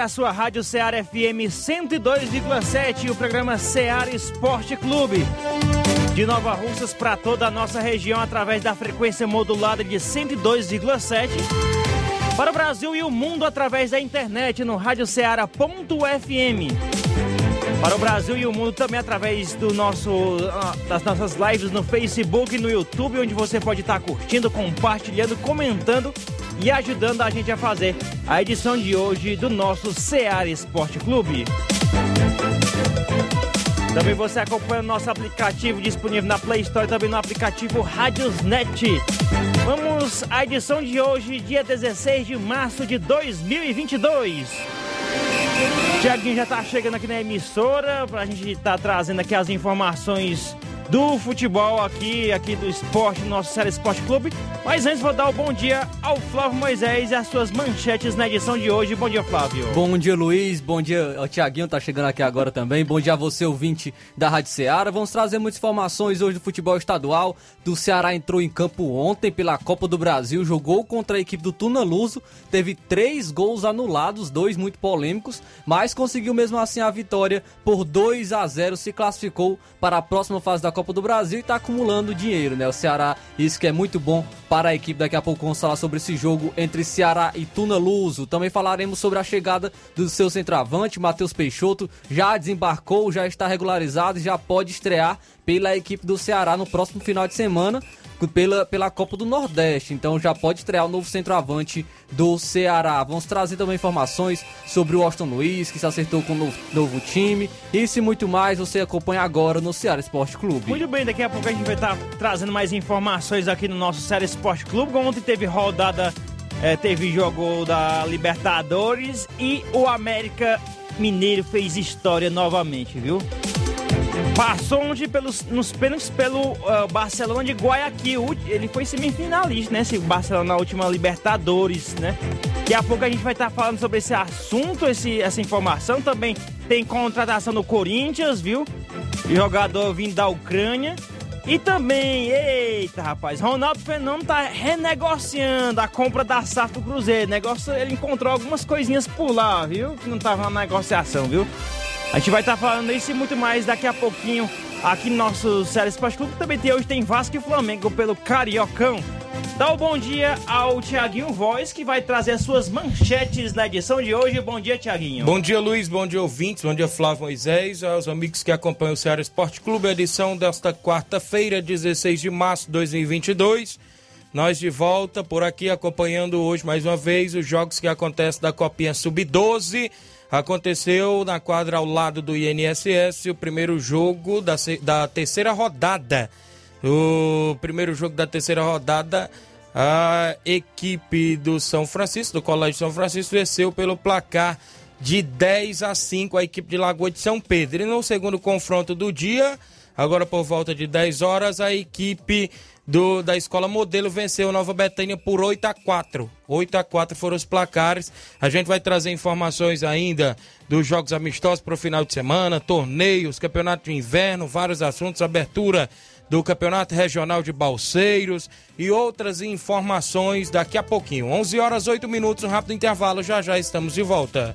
É a sua Rádio Ceará FM 102,7 e o programa Ceará Esporte Clube. De Nova Russas para toda a nossa região através da frequência modulada de 102,7. Para o Brasil e o mundo através da internet no radioceara.fm. Para o Brasil e o mundo também através do nosso, ah, das nossas lives no Facebook e no YouTube, onde você pode estar curtindo, compartilhando, comentando e ajudando a gente a fazer a edição de hoje do nosso Ceará Esporte Clube. Também você acompanha o nosso aplicativo disponível na Play Store e também no aplicativo Radiosnet. Vamos à edição de hoje, dia 16 de março de 2022. Tiaguinho já tá chegando aqui na emissora pra gente tá trazendo aqui as informações do futebol aqui, aqui do esporte, no nosso Série Esporte Clube. Mas antes vou dar o bom dia ao Flávio Moisés e as suas manchetes na edição de hoje. Bom dia, Flávio. Bom dia, Luiz. Bom dia, o Tiaguinho tá chegando aqui agora também. Bom dia a você, ouvinte da Rádio Ceará. Vamos trazer muitas informações hoje do futebol estadual. Do Ceará entrou em campo ontem pela Copa do Brasil, jogou contra a equipe do Tuna Luso, teve três gols anulados, dois muito polêmicos, mas conseguiu mesmo assim a vitória por 2 a 0 se classificou para a próxima fase da Copa do Brasil e está acumulando dinheiro, né? O Ceará, isso que é muito bom para a equipe. Daqui a pouco vamos falar sobre esse jogo entre Ceará e Tuna Luso. Também falaremos sobre a chegada do seu centroavante, Matheus Peixoto. Já desembarcou, já está regularizado e já pode estrear pela equipe do Ceará no próximo final de semana pela, pela Copa do Nordeste. Então já pode estrear o novo centroavante do Ceará. Vamos trazer também informações sobre o Austin Luiz, que se acertou com o novo, novo time. Isso e muito mais você acompanha agora no Ceará Esporte Clube. Muito bem, daqui a pouco a gente vai estar trazendo mais informações aqui no nosso Ceará Esporte Clube. Ontem teve rodada, eh, teve jogo da Libertadores e o América Mineiro fez história novamente, viu? Passou onde pelos, nos pênaltis pelo uh, Barcelona de Guayaquil. Ele foi semifinalista, né? Esse Barcelona na última Libertadores, né? Daqui a pouco a gente vai estar falando sobre esse assunto, esse, essa informação. Também tem contratação do Corinthians, viu? Jogador vindo da Ucrânia. E também, eita rapaz, Ronaldo Fenômeno tá renegociando a compra da SAF do Cruzeiro. Negócio, ele encontrou algumas coisinhas por lá, viu? Que não tava na negociação, viu? A gente vai estar falando isso e muito mais daqui a pouquinho aqui no nosso Série Esporte Clube. Também tem, hoje tem Vasco e Flamengo pelo Cariocão. Dá o um bom dia ao Tiaguinho Voz, que vai trazer as suas manchetes na edição de hoje. Bom dia, Tiaguinho. Bom dia, Luiz. Bom dia, ouvintes. Bom dia, Flávio Moisés. Aos amigos que acompanham o Ceará Esporte Clube, edição desta quarta-feira, 16 de março de 2022. Nós de volta por aqui acompanhando hoje mais uma vez os jogos que acontecem da Copinha Sub-12. Aconteceu na quadra ao lado do INSS o primeiro jogo da, da terceira rodada. O primeiro jogo da terceira rodada, a equipe do São Francisco, do Colégio São Francisco, venceu pelo placar de 10 a 5 a equipe de Lagoa de São Pedro. E no segundo confronto do dia, agora por volta de 10 horas, a equipe do, da Escola Modelo venceu Nova Betânia por 8 a 4. 8 a 4 foram os placares. A gente vai trazer informações ainda dos jogos amistosos para o final de semana, torneios, campeonato de inverno, vários assuntos, abertura do Campeonato Regional de Balseiros e outras informações daqui a pouquinho. 11 horas 8 minutos, um rápido intervalo, já já estamos de volta.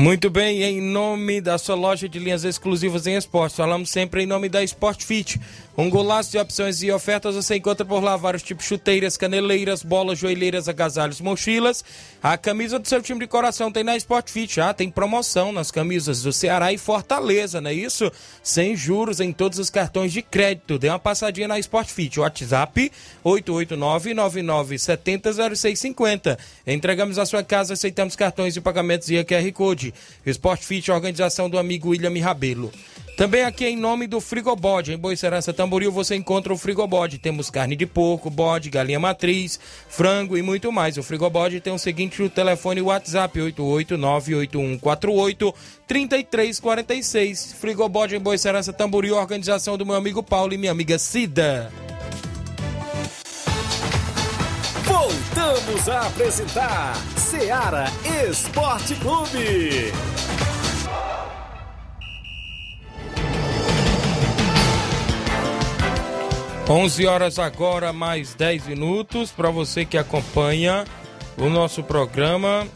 Muito bem, em nome da sua loja de linhas exclusivas em esportes, falamos sempre em nome da Sport Fit. Um golaço de opções e ofertas você encontra por lá vários tipos chuteiras, caneleiras, bolas, joelheiras, agasalhos, mochilas. A camisa do seu time de coração tem na Sport Fit, já tem promoção nas camisas do Ceará e Fortaleza, não é isso? Sem juros em todos os cartões de crédito. Dê uma passadinha na Sport Fit. WhatsApp 889-9970-0650. Entregamos a sua casa, aceitamos cartões e pagamentos via QR Code. Sport Fit, organização do amigo William Rabelo. Também aqui em nome do Frigobode, em Boicerança Tamboril, você encontra o Frigobode. Temos carne de porco, bode, galinha matriz, frango e muito mais. O Frigobode tem o seguinte o telefone WhatsApp 88981483346. Frigobode em Boicerança Tamboril, organização do meu amigo Paulo e minha amiga Cida. Voltamos a apresentar Seara Esporte Clube. 11 horas agora, mais 10 minutos, para você que acompanha o nosso programa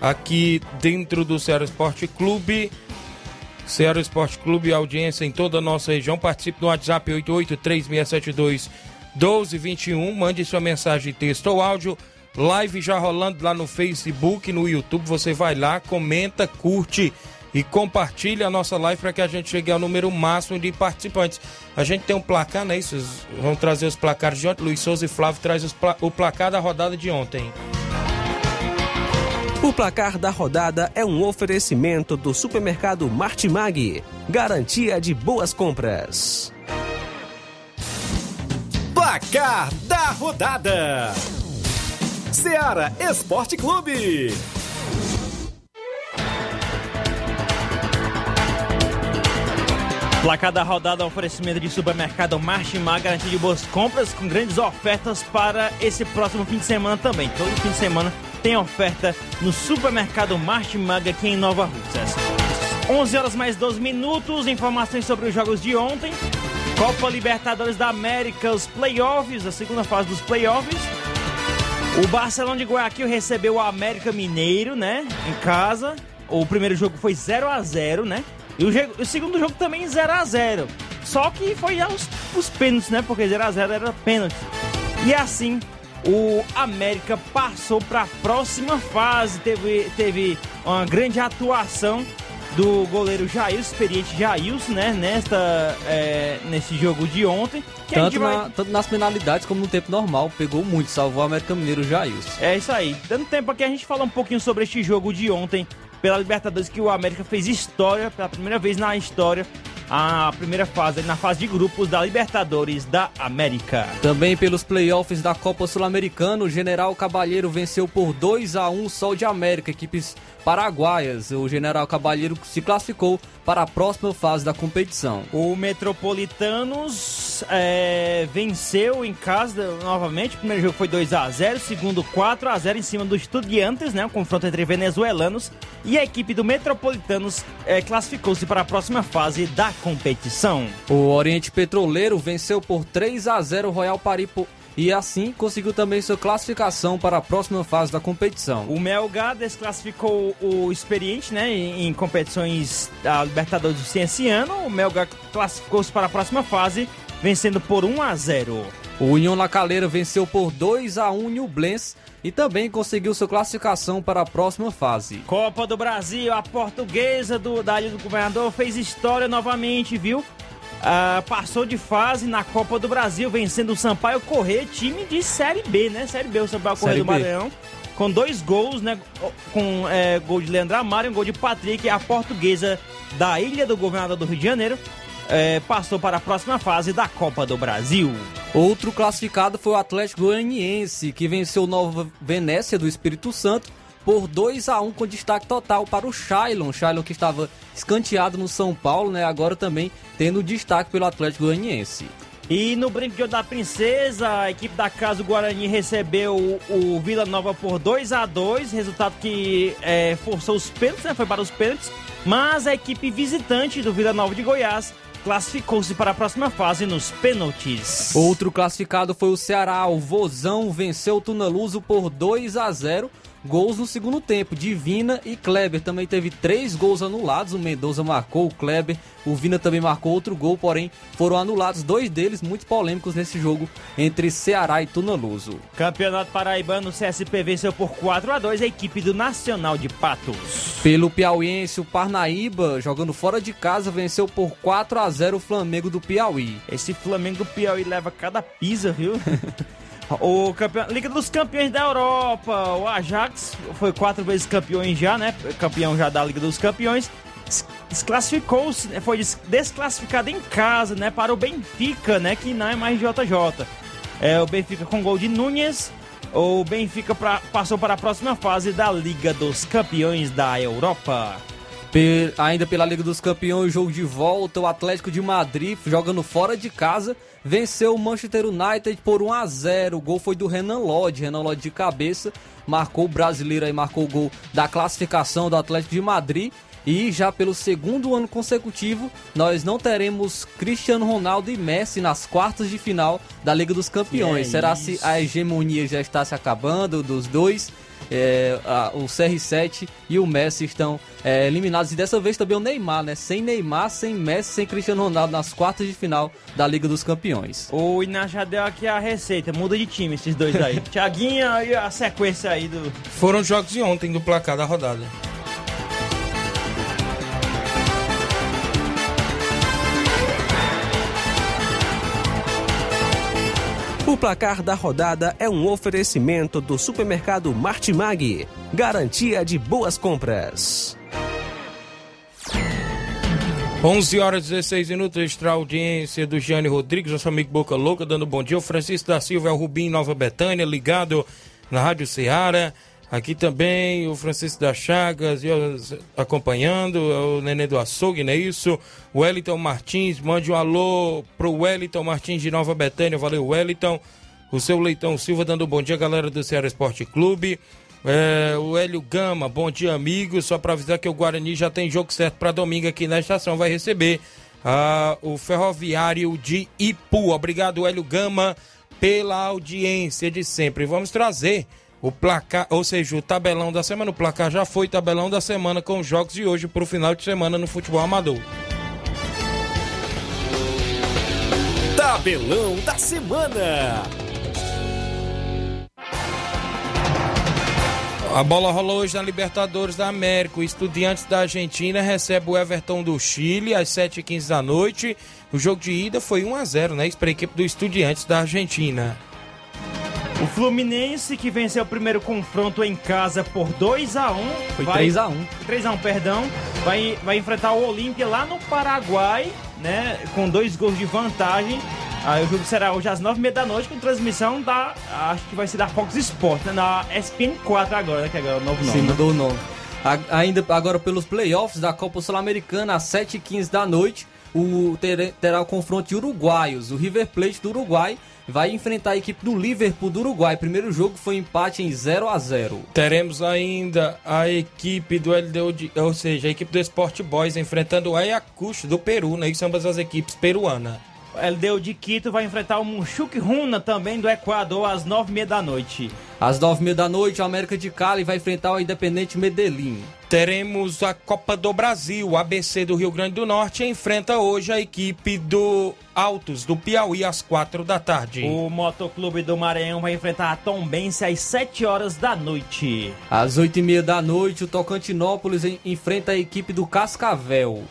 aqui dentro do Ceará Esporte Clube. Ceará Esporte Clube, audiência em toda a nossa região. Participe no WhatsApp 883672 1221. Mande sua mensagem, texto ou áudio. Live já rolando lá no Facebook, no YouTube. Você vai lá, comenta, curte e compartilha a nossa live para que a gente chegue ao número máximo de participantes. A gente tem um placar, né? Isso, vamos trazer os placares de ontem. Luiz Souza e Flávio traz pla o placar da rodada de ontem. O placar da rodada é um oferecimento do supermercado Martimag. Garantia de boas compras. Placar da rodada: Seara Esporte Clube. Placar da rodada, oferecimento de supermercado Martimag, garantia de boas compras com grandes ofertas para esse próximo fim de semana também. Todo fim de semana tem oferta no supermercado Martimag aqui em Nova Russas. 11 horas mais 12 minutos, informações sobre os jogos de ontem. Copa Libertadores da América, os playoffs, a segunda fase dos playoffs. O Barcelona de Guayaquil recebeu o América Mineiro, né, em casa. O primeiro jogo foi 0 a 0 né? E o, o segundo jogo também 0 a 0 Só que foi aos os pênaltis, né? Porque 0 a 0 era pênalti. E assim, o América passou para a próxima fase. Teve, teve uma grande atuação do goleiro Jair, experiente Jailson, né? Nesta, é, nesse jogo de ontem. Tanto, vai... na, tanto, nas penalidades como no tempo normal. Pegou muito, salvou o América Mineiro Jailson. É isso aí. Dando tempo aqui, a gente fala um pouquinho sobre este jogo de ontem pela Libertadores que o América fez história pela primeira vez na história a primeira fase, na fase de grupos da Libertadores da América. Também pelos playoffs da Copa Sul-Americana, o General Cabalheiro venceu por 2 a 1 Sol de América, equipes paraguaias. O General Cabalheiro se classificou para a próxima fase da competição. O Metropolitanos é, venceu em casa novamente. O primeiro jogo foi 2 a 0 segundo 4 a 0 em cima do Estudiantes, né? Um confronto entre venezuelanos. E a equipe do Metropolitanos é, classificou-se para a próxima fase da competição. O Oriente Petroleiro venceu por 3 a 0 o Royal Paripo e assim conseguiu também sua classificação para a próxima fase da competição. O Melgar desclassificou o experiente né, em, competições da Libertadores do Cienciano. O Melgar classificou-se para a próxima fase, vencendo por 1 a 0. O União La Calera venceu por 2 a 1 Nublense e também conseguiu sua classificação para a próxima fase. Copa do Brasil, a portuguesa do, da Ilha do Governador fez história novamente, viu? Uh, passou de fase na Copa do Brasil, vencendo o Sampaio Correr, time de Série B, né? Série B, o Sampaio Correr do Maranhão. Com dois gols, né? Com é, gol de Leandro Amaro e um gol de Patrick, a portuguesa da Ilha do Governador do Rio de Janeiro. é, passou para a próxima fase da Copa do Brasil. Outro classificado foi o Atlético Goianiense, que venceu Nova Venécia do Espírito Santo por 2 a 1 com destaque total para o Shailon. Shailon que estava escanteado no São Paulo, né? Agora também tendo destaque pelo Atlético Goianiense. E no Brinco de Ouro da Princesa, a equipe da Casa do Guarani recebeu o, Vila Nova por 2 a 2 resultado que é, forçou os pênaltis, né? Foi para os pênaltis. Mas a equipe visitante do Vila Nova de Goiás classificou-se para a próxima fase nos pênaltis. Outro classificado foi o Ceará. O Vozão venceu o Tunaluso por 2 a 0 gols no segundo tempo. Divina e Kleber também teve três gols anulados. O Mendoza marcou, o Kleber, o Vina também marcou outro gol, porém foram anulados dois deles muito polêmicos nesse jogo entre Ceará e Tunaluso. Campeonato Paraibano, o CSP venceu por 4 a 2 a equipe do Nacional de Patos. Pelo Piauiense, o Parnaíba, jogando fora de casa, venceu por 4 a 0 o Flamengo do Piauí. Esse Flamengo do Piauí leva cada pisa, viu? O campeão, Liga dos Campeões da Europa, o Ajax foi quatro vezes campeão já, né? Campeão já da Liga dos Campeões. Desclassificou-se, né? foi desclassificado em casa, né? Para o Benfica, né? Que não é mais JJ. É o Benfica com gol de Nunes. O Benfica pra, passou para a próxima fase da Liga dos Campeões da Europa. Pe ainda pela Liga dos Campeões, jogo de volta, o Atlético de Madrid jogando fora de casa venceu o Manchester United por 1 a 0. O gol foi do Renan Lodge, Renan Lodge de cabeça, marcou o brasileiro aí, marcou o gol da classificação do Atlético de Madrid. E já pelo segundo ano consecutivo, nós não teremos Cristiano Ronaldo e Messi nas quartas de final da Liga dos Campeões. É Será se a hegemonia já está se acabando dos dois? É, a, o CR7 e o Messi estão é, eliminados. E dessa vez também o Neymar, né? Sem Neymar, sem Messi, sem Cristiano Ronaldo nas quartas de final da Liga dos Campeões. O Iná já deu aqui a receita, muda de time esses dois aí. Tiaguinho e a sequência aí do. Foram jogos de ontem do placar da rodada. O placar da rodada é um oferecimento do supermercado Martimag. Garantia de boas compras. 11 horas e 16 minutos, extra audiência do Gianni Rodrigues, nosso amigo Boca Louca, dando bom dia. O Francisco da Silva é o Rubim Nova Betânia, ligado na Rádio Ceará. Aqui também o Francisco da Chagas acompanhando, o Nenê do Açougue, não é isso? Wellington Martins, mande um alô pro Wellington Martins de Nova Betânia, valeu Wellington. O seu Leitão Silva dando um bom dia, galera do Ceará Esporte Clube. É, o Hélio Gama, bom dia, amigos. Só para avisar que o Guarani já tem jogo certo para domingo aqui na estação. Vai receber o Ferroviário de Ipu. Obrigado, Hélio Gama, pela audiência de sempre. Vamos trazer o placar, ou seja, o tabelão da semana. O placar já foi tabelão da semana com os jogos de hoje para o final de semana no futebol amador. Tabelão da semana. A bola rolou hoje na Libertadores da América. O Estudiantes da Argentina recebe o Everton do Chile às 7h15 da noite. O jogo de ida foi 1 a 0 né? Para a equipe do Estudiantes da Argentina. O Fluminense, que venceu o primeiro confronto em casa por 2 a 1 Foi 3 a 1 3 a 1 perdão. Vai, vai enfrentar o Olímpia lá no Paraguai, né? Com dois gols de vantagem. Aí o jogo será hoje às 9h30 da noite, com transmissão da. Acho que vai ser da Fox Sports, né? Na SPN 4 agora, né? Que agora é o novo nome. Sim, mudou o nome. A, ainda agora pelos playoffs da Copa Sul-Americana, às 7h15 da noite, o, ter, terá o confronto de uruguaios. O River Plate do Uruguai vai enfrentar a equipe do Liverpool do Uruguai. Primeiro jogo foi empate em 0 a 0 Teremos ainda a equipe do LDU, ou seja, a equipe do Sport Boys enfrentando o Ayacucho do Peru, né? São ambas as equipes peruanas. O LDU de Quito vai enfrentar o Munchuk Runa também do Equador às 9h30 da noite. Às 9h30 da noite, o América de Cali vai enfrentar o Independente Medellín. Teremos a Copa do Brasil. O ABC do Rio Grande do Norte enfrenta hoje a equipe do Altos do Piauí às 4 da tarde. O Motoclube do Maranhão vai enfrentar a Tombense às 7 horas da noite. Às 8h30 da noite, o Tocantinópolis enfrenta a equipe do Cascavel.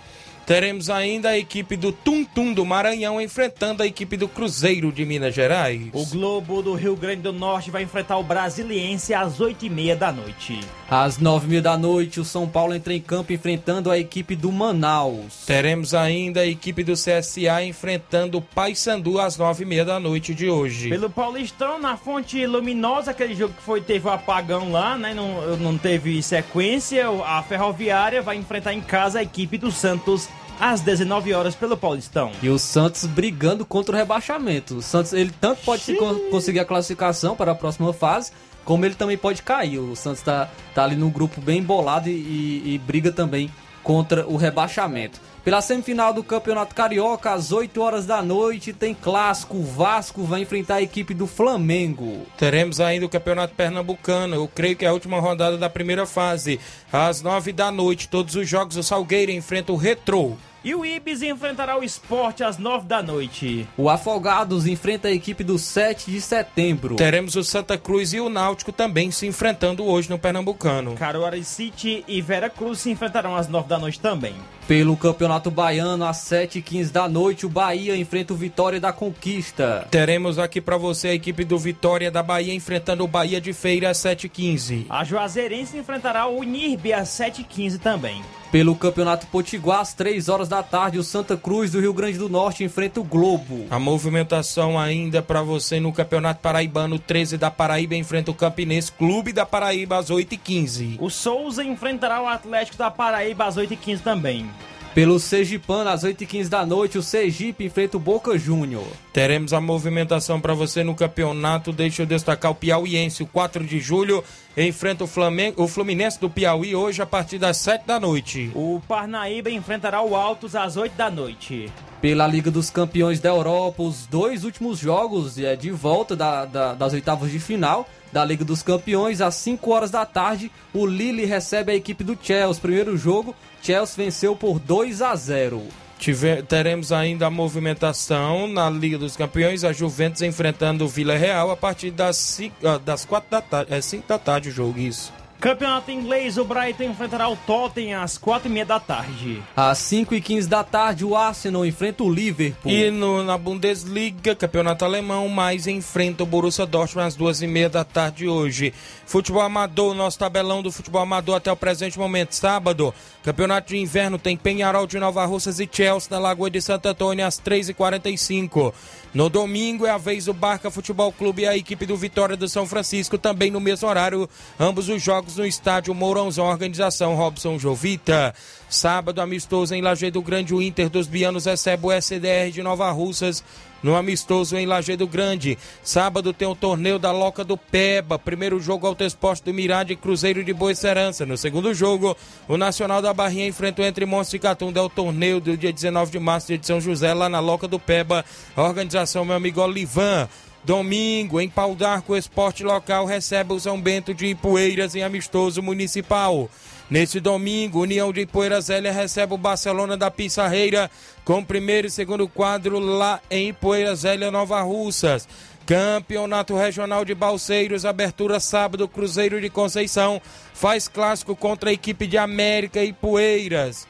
Teremos ainda a equipe do Tum Tum do Maranhão enfrentando a equipe do Cruzeiro de Minas Gerais. O Globo do Rio Grande do Norte vai enfrentar o Brasiliense às 8h30 da noite. Às nove e meia da noite, o São Paulo entra em campo enfrentando a equipe do Manaus. Teremos ainda a equipe do CSA enfrentando o Paysandu às nove e meia da noite de hoje. Pelo Paulistão, na Fonte Luminosa, aquele jogo que foi, teve o apagão lá, né? Não, não teve sequência. A Ferroviária vai enfrentar em casa a equipe do Santos às 19 horas pelo Paulistão. E o Santos brigando contra o rebaixamento. O Santos, ele tanto pode con- conseguir a classificação para a próxima fase, como ele também pode cair. O Santos tá, tá ali no grupo bem embolado e, e- e briga também contra o rebaixamento. Pela semifinal do Campeonato Carioca, às 8 horas da noite, tem clássico. O Vasco vai enfrentar a equipe do Flamengo. Teremos ainda o Campeonato Pernambucano. Eu creio que é a última rodada da primeira fase. Às nove da noite, todos os jogos do Salgueiro enfrentam o Retrô. E o Ibis enfrentará o esporte às 9 da noite. O Afogados enfrenta a equipe do 7 de setembro. Teremos o Santa Cruz e o Náutico também se enfrentando hoje no Pernambucano. Caruaru City e Vera Cruz se enfrentarão às 9 da noite também. Pelo Campeonato Baiano, às 7h15 da noite, o Bahia enfrenta o Vitória da Conquista. Teremos aqui para você a equipe do Vitória da Bahia enfrentando o Bahia de Feira às 7h15. A Juazeirense enfrentará o Unirbe às 7h15 também. Pelo Campeonato Potiguar, às 3 horas da tarde, o Santa Cruz do Rio Grande do Norte enfrenta o Globo. A movimentação ainda para você no Campeonato Paraibano 13 da Paraíba enfrenta o Campinense Clube da Paraíba às 8h15. O Souza enfrentará o Atlético da Paraíba às 8h15 também. Pelo Sergipano, às 8h15 da noite, o Sergipe enfrenta o Boca Júnior. Teremos a movimentação para você no campeonato. Deixa eu destacar o Piauiense, o 4 de julho, enfrenta o, Flamengo, o Fluminense do Piauí hoje a partir das 7 da noite. O Parnaíba enfrentará o Altos às 8 da noite. Pela Liga dos Campeões da Europa, os dois últimos jogos é, de volta da- da- das oitavas de final da Liga dos Campeões, às 5 horas da tarde, o Lille recebe a equipe do Chelsea. Primeiro jogo, Chelsea venceu por 2 a 0. Tive- teremos ainda a movimentação na Liga dos Campeões, a Juventus enfrentando o Vila Real a partir das 5 das quatro da tarde. É 5 da tarde o jogo, isso. Campeonato inglês, o Brighton enfrentará o Tottenham às 4h30 da tarde. Às 5 e 15 da tarde, o Arsenal enfrenta o Liverpool. E no- na Bundesliga, campeonato alemão, mais enfrenta o Borussia Dortmund às duas e meia da tarde hoje. Futebol amador, nosso tabelão do futebol amador até o presente momento. Sábado, campeonato de inverno tem Penharol de Nova Russas e Chelsea na Lagoa de Santo Antônio às 3h45. No domingo é a vez do Barca Futebol Clube e a equipe do Vitória do São Francisco, também no mesmo horário, ambos os jogos no estádio Mourãozão, organização Robson Jovita. Sábado, amistoso em Lajeado Grande, o Inter dos Bianos recebe o SDR de Nova Russas no amistoso em Lajeado Grande. Sábado tem o torneio da Loca do Peba. Primeiro jogo Alto Esporte do Mirade e Cruzeiro de Boa Serança. No segundo jogo, o Nacional da Barrinha enfrenta o Entre Monstros e Catunda. É o torneio do dia 19 de março de São José, lá na Loca do Peba. A organização, meu amigo Olivan. Domingo, em Pau d'Arco, o esporte local recebe o São Bento de Ipueiras em amistoso municipal. Neste domingo, União de Ipueiras Zélia recebe o Barcelona da Pissarreira com primeiro e segundo quadro lá em Ipueiras Zélia, Nova Russas. Campeonato Regional de Balseiros, abertura sábado, Cruzeiro de Conceição faz clássico contra a equipe de América e Poeiras.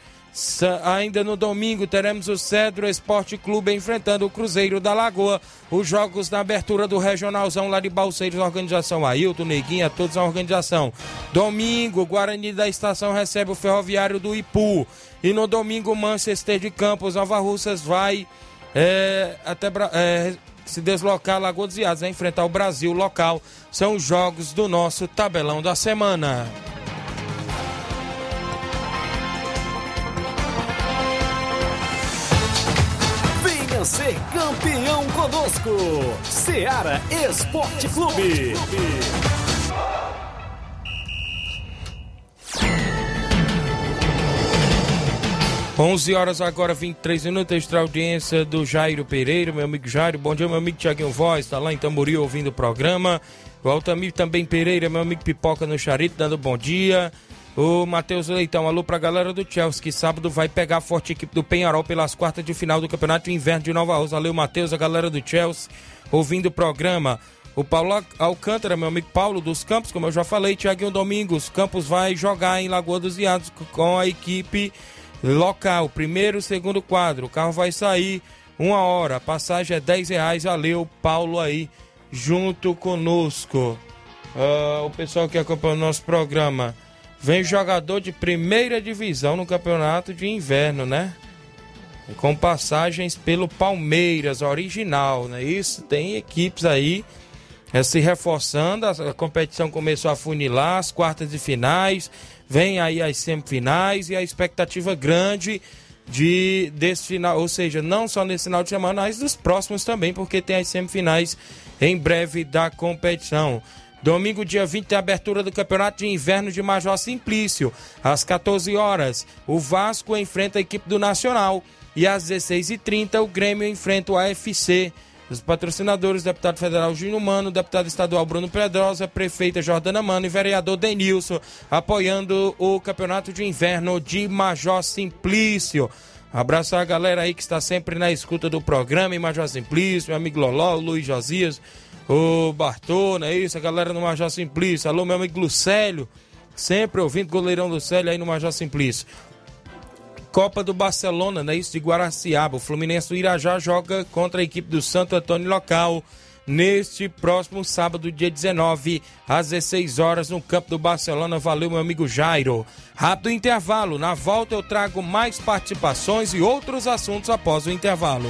Ainda no domingo teremos o Cedro Esporte Clube enfrentando o Cruzeiro da Lagoa. Os jogos na abertura do Regionalzão lá de Balseiros, organização Ailton, Neguinha, todos na organização. Domingo, Guarani da Estação recebe o Ferroviário do Ipu. E no domingo, Manchester de Campos, Nova Russas vai é, até é, se deslocar a Lagoa dos Iados, né? enfrentar o Brasil local. São os jogos do nosso tabelão da semana. Venha ser campeão conosco. Seara Esporte Clube. 11 horas agora, 23 minutos, extra audiência do Jairo Pereira, meu amigo Jairo. Bom dia, meu amigo Tiaguinho Voz, tá lá em Tamboril ouvindo o programa. O Altamir também Pereira, meu amigo Pipoca no Charito, dando bom dia. O Matheus Leitão, alô pra galera do Chelsea, que sábado vai pegar a forte equipe do Penharol pelas quartas de final do Campeonato Inverno de Nova Rosa. Valeu, Matheus, a galera do Chelsea, ouvindo o programa. O Paulo Alcântara, meu amigo Paulo dos Campos, como eu já falei, Tiaguinho Domingos, Campos vai jogar em Lagoa dos Iados com a equipe local, primeiro, segundo quadro. O carro vai sair uma hora. A passagem é 10 reais. Valeu, Paulo aí, junto conosco. Uh, o pessoal que acompanha o nosso programa. Vem jogador de primeira divisão no campeonato de inverno, né? Com passagens pelo Palmeiras, original, né? Isso, tem equipes aí é, se reforçando, a, competição começou a funilar, as quartas de finais, vem aí as semifinais e a expectativa grande de desse final, ou seja, não só nesse final de semana, mas dos próximos também, porque tem as semifinais em breve da competição. Domingo, dia 20, tem abertura do Campeonato de Inverno de Major Simplício. Às 14 horas, o Vasco enfrenta a equipe do Nacional. E às 16h30, o Grêmio enfrenta o AFC. Os patrocinadores, deputado federal Júnior Mano, deputado estadual Bruno Pedrosa, prefeita Jordana Mano e vereador Denilson, apoiando o Campeonato de Inverno de Major Simplício. Abraço a galera aí que está sempre na escuta do programa, em Major Simplício, meu amigo Loló, Luiz Josias, o Bartô, não é isso? A galera no Major Simplício. Alô, meu amigo Lucélio, sempre ouvindo goleirão Lucélio aí no Major Simplício. Copa do Barcelona, né? Isso de Guaraciaba. O Fluminense do Irajá joga contra a equipe do Santo Antônio local neste próximo sábado, dia 19, às 16 horas, no campo do Barcelona. Valeu, meu amigo Jairo. Rápido intervalo. Na volta eu trago mais participações e outros assuntos após o intervalo.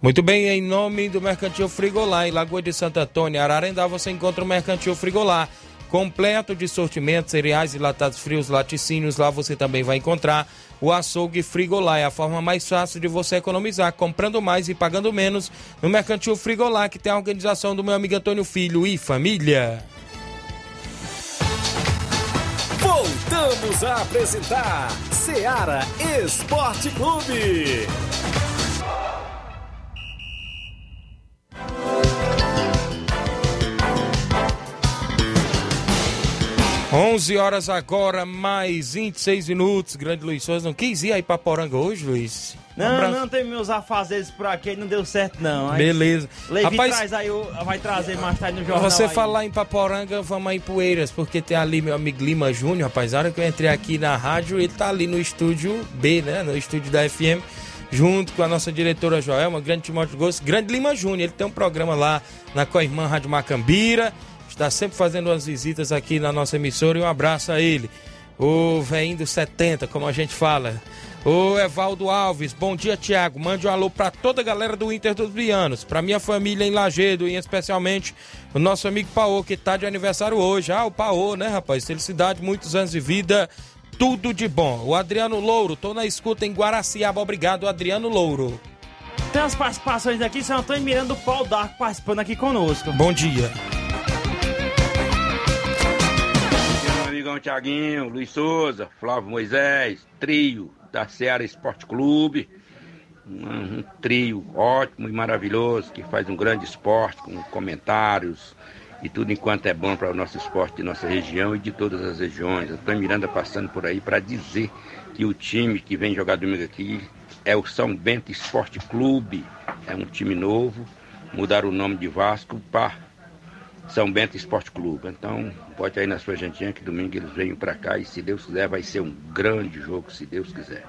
Muito bem, em nome do Mercantil Frigolá, em Lagoa de Santo Antônio, Ararendá, você encontra o Mercantil Frigolá, completo de sortimentos, cereais e latados frios, laticínios. Lá você também vai encontrar o açougue Frigolá. É a forma mais fácil de você economizar, comprando mais e pagando menos no Mercantil Frigolá, que tem a organização do meu amigo Antônio Filho e família. Voltamos a apresentar Seara Esporte Clube. 11 horas agora, mais 26 minutos. Grande Luiz Souza, não quis ir aí pra Poranga hoje, Luiz? Não, um não, tem meus afazeres por aqui, não deu certo não. Aí, Beleza. Levi Rapaz, traz aí, vai trazer mais tarde no jornal Você aí. falar em Paporanga, vamos aí em Poeiras, porque tem ali meu amigo Lima Júnior, rapaz, a hora que eu entrei aqui na rádio, ele tá ali no estúdio B, né, no estúdio da FM, junto com a nossa diretora Joelma, grande Timóteo Gosto, grande Lima Júnior, ele tem um programa lá na Coirmã Rádio Macambira, está sempre fazendo umas visitas aqui na nossa emissora e um abraço a ele. O veinho dos 70, como a gente fala. O Evaldo Alves, bom dia, Tiago. Mande um alô para toda a galera do Inter dos Bianos, para minha família em Lagedo e especialmente o nosso amigo Paô, que está de aniversário hoje. Ah, o Paô, né, rapaz? Felicidade, muitos anos de vida, tudo de bom. O Adriano Louro, tô na escuta em Guaraciaba. Obrigado, Adriano Louro. Tem as participações aqui, São Antônio Miranda do Pau D'Arco participando aqui conosco. Bom dia. amigão Tiaguinho, Luiz Souza, Flávio Moisés, trio da Seara Esporte Clube. Um, trio ótimo e maravilhoso que faz um grande esporte com comentários e tudo enquanto é bom para o nosso esporte de nossa região e de todas as regiões. Antônio Miranda passando por aí para dizer que o time que vem jogar domingo aqui é o São Bento Esporte Clube. É um time novo, mudaram o nome de Vasco para são Bento Esporte Clube. Então, pode aí na sua jantinha que domingo eles venham para cá e se Deus quiser vai ser um grande jogo, se Deus quiser.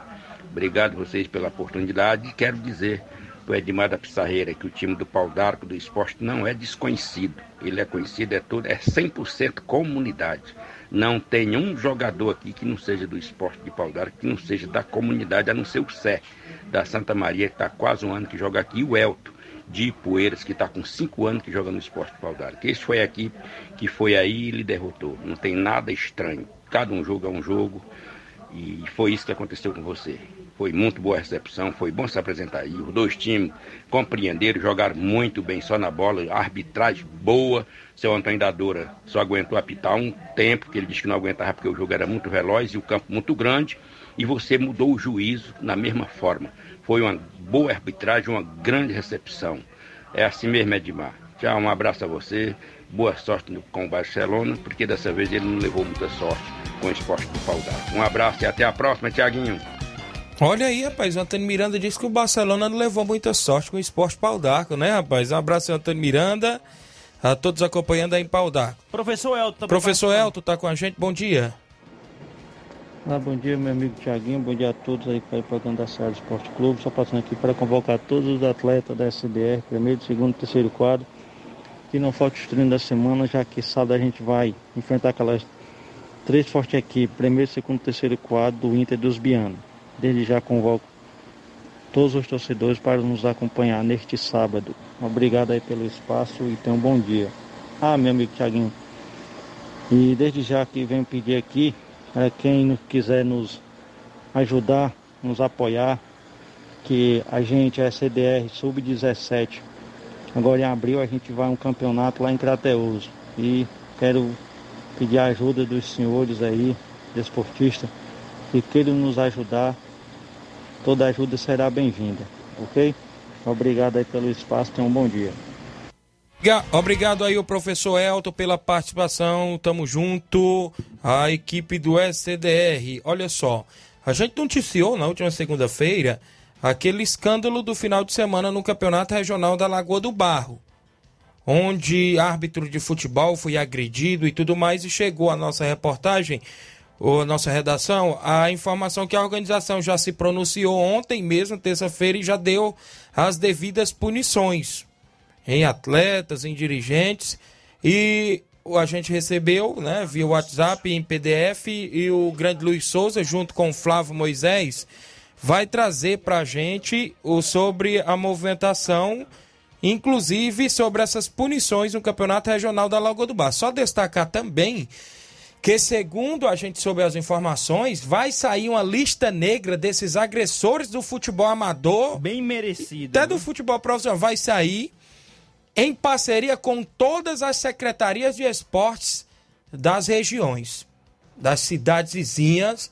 Obrigado vocês pela oportunidade e quero dizer para o Edmar da Pissarreira que o time do Pau d'Arco do esporte não é desconhecido. Ele é conhecido, é tudo, é 100% comunidade. Não tem um jogador aqui que não seja do esporte de Pau d'Arco, que não seja da comunidade, a não ser o Sé, da Santa Maria, que está quase um ano que joga aqui, e o Elton de Ipueiras, que está com cinco anos que joga no esporte pau Que esse foi a equipe que foi aí e lhe derrotou. Não tem nada estranho. Cada um jogo é um jogo. E foi isso que aconteceu com você. Foi muito boa recepção, foi bom se apresentar aí. Os dois times compreenderam, jogaram muito bem só na bola, arbitragem boa. Seu Antônio da Doura só aguentou apitar um tempo, que ele disse que não aguentava porque o jogo era muito veloz e o campo muito grande. E você mudou o juízo na mesma forma. Foi uma boa arbitragem, uma grande recepção. É assim mesmo, Edmar. Tchau, um abraço a você. Boa sorte no- com o Barcelona, porque dessa vez ele não levou muita sorte com o esporte do pau d'arco. Um abraço e até a próxima, Tiaguinho. Olha aí, rapaz, o Antônio Miranda disse que o Barcelona não levou muita sorte com o esporte pau d'arco, né, rapaz? Um abraço, Antônio Miranda, a todos acompanhando aí em pau d'arco. Professor Elton. também Professor. Elton tá com a gente, bom dia. Olá, bom dia, meu amigo Tiaguinho. Bom dia a todos aí para o programa da Seara Esporte Clube. Só passando aqui para convocar todos os atletas da SDR, primeiro, segundo, terceiro quadro. Que não falte os treinos da semana, já que sábado a gente vai enfrentar aquelas três fortes equipes, primeiro, segundo, terceiro quadro do Inter dos Bianos. Desde já convoco todos os torcedores para nos acompanhar neste sábado. Obrigado aí pelo espaço e tenham um bom dia. Ah, meu amigo Tiaguinho, e desde já que venho pedir aqui, para quem quiser nos ajudar, nos apoiar, que a gente é CDR Sub-17. Agora em abril a gente vai a um campeonato lá em Crateus. E quero pedir a ajuda dos senhores aí, desportistas, que queiram nos ajudar. Toda ajuda será bem-vinda, ok? Obrigado aí pelo espaço, tenham um bom dia. Ga- Obrigado aí o professor Elton pela participação, tamo junto, a equipe do SCDR. Olha só, a gente noticiou na última segunda-feira aquele escândalo do final de semana no Campeonato Regional da Lagoa do Barro, onde árbitro de futebol foi agredido e tudo mais, e chegou a nossa reportagem, ou nossa redação, a informação que a organização já se pronunciou ontem mesmo, terça-feira, e já deu as devidas punições em atletas, em dirigentes. E a gente recebeu, né, via WhatsApp, em PDF, e o grande Luiz Souza, junto com o Flávio Moisés, vai trazer para a gente o, sobre a movimentação, inclusive sobre essas punições no Campeonato Regional da Lagoa do Bar. Só destacar também que, segundo a gente soube as informações, vai sair uma lista negra desses agressores do futebol amador. Bem merecido. Até do futebol profissional vai sair em parceria com todas as secretarias de esportes das regiões, das cidades vizinhas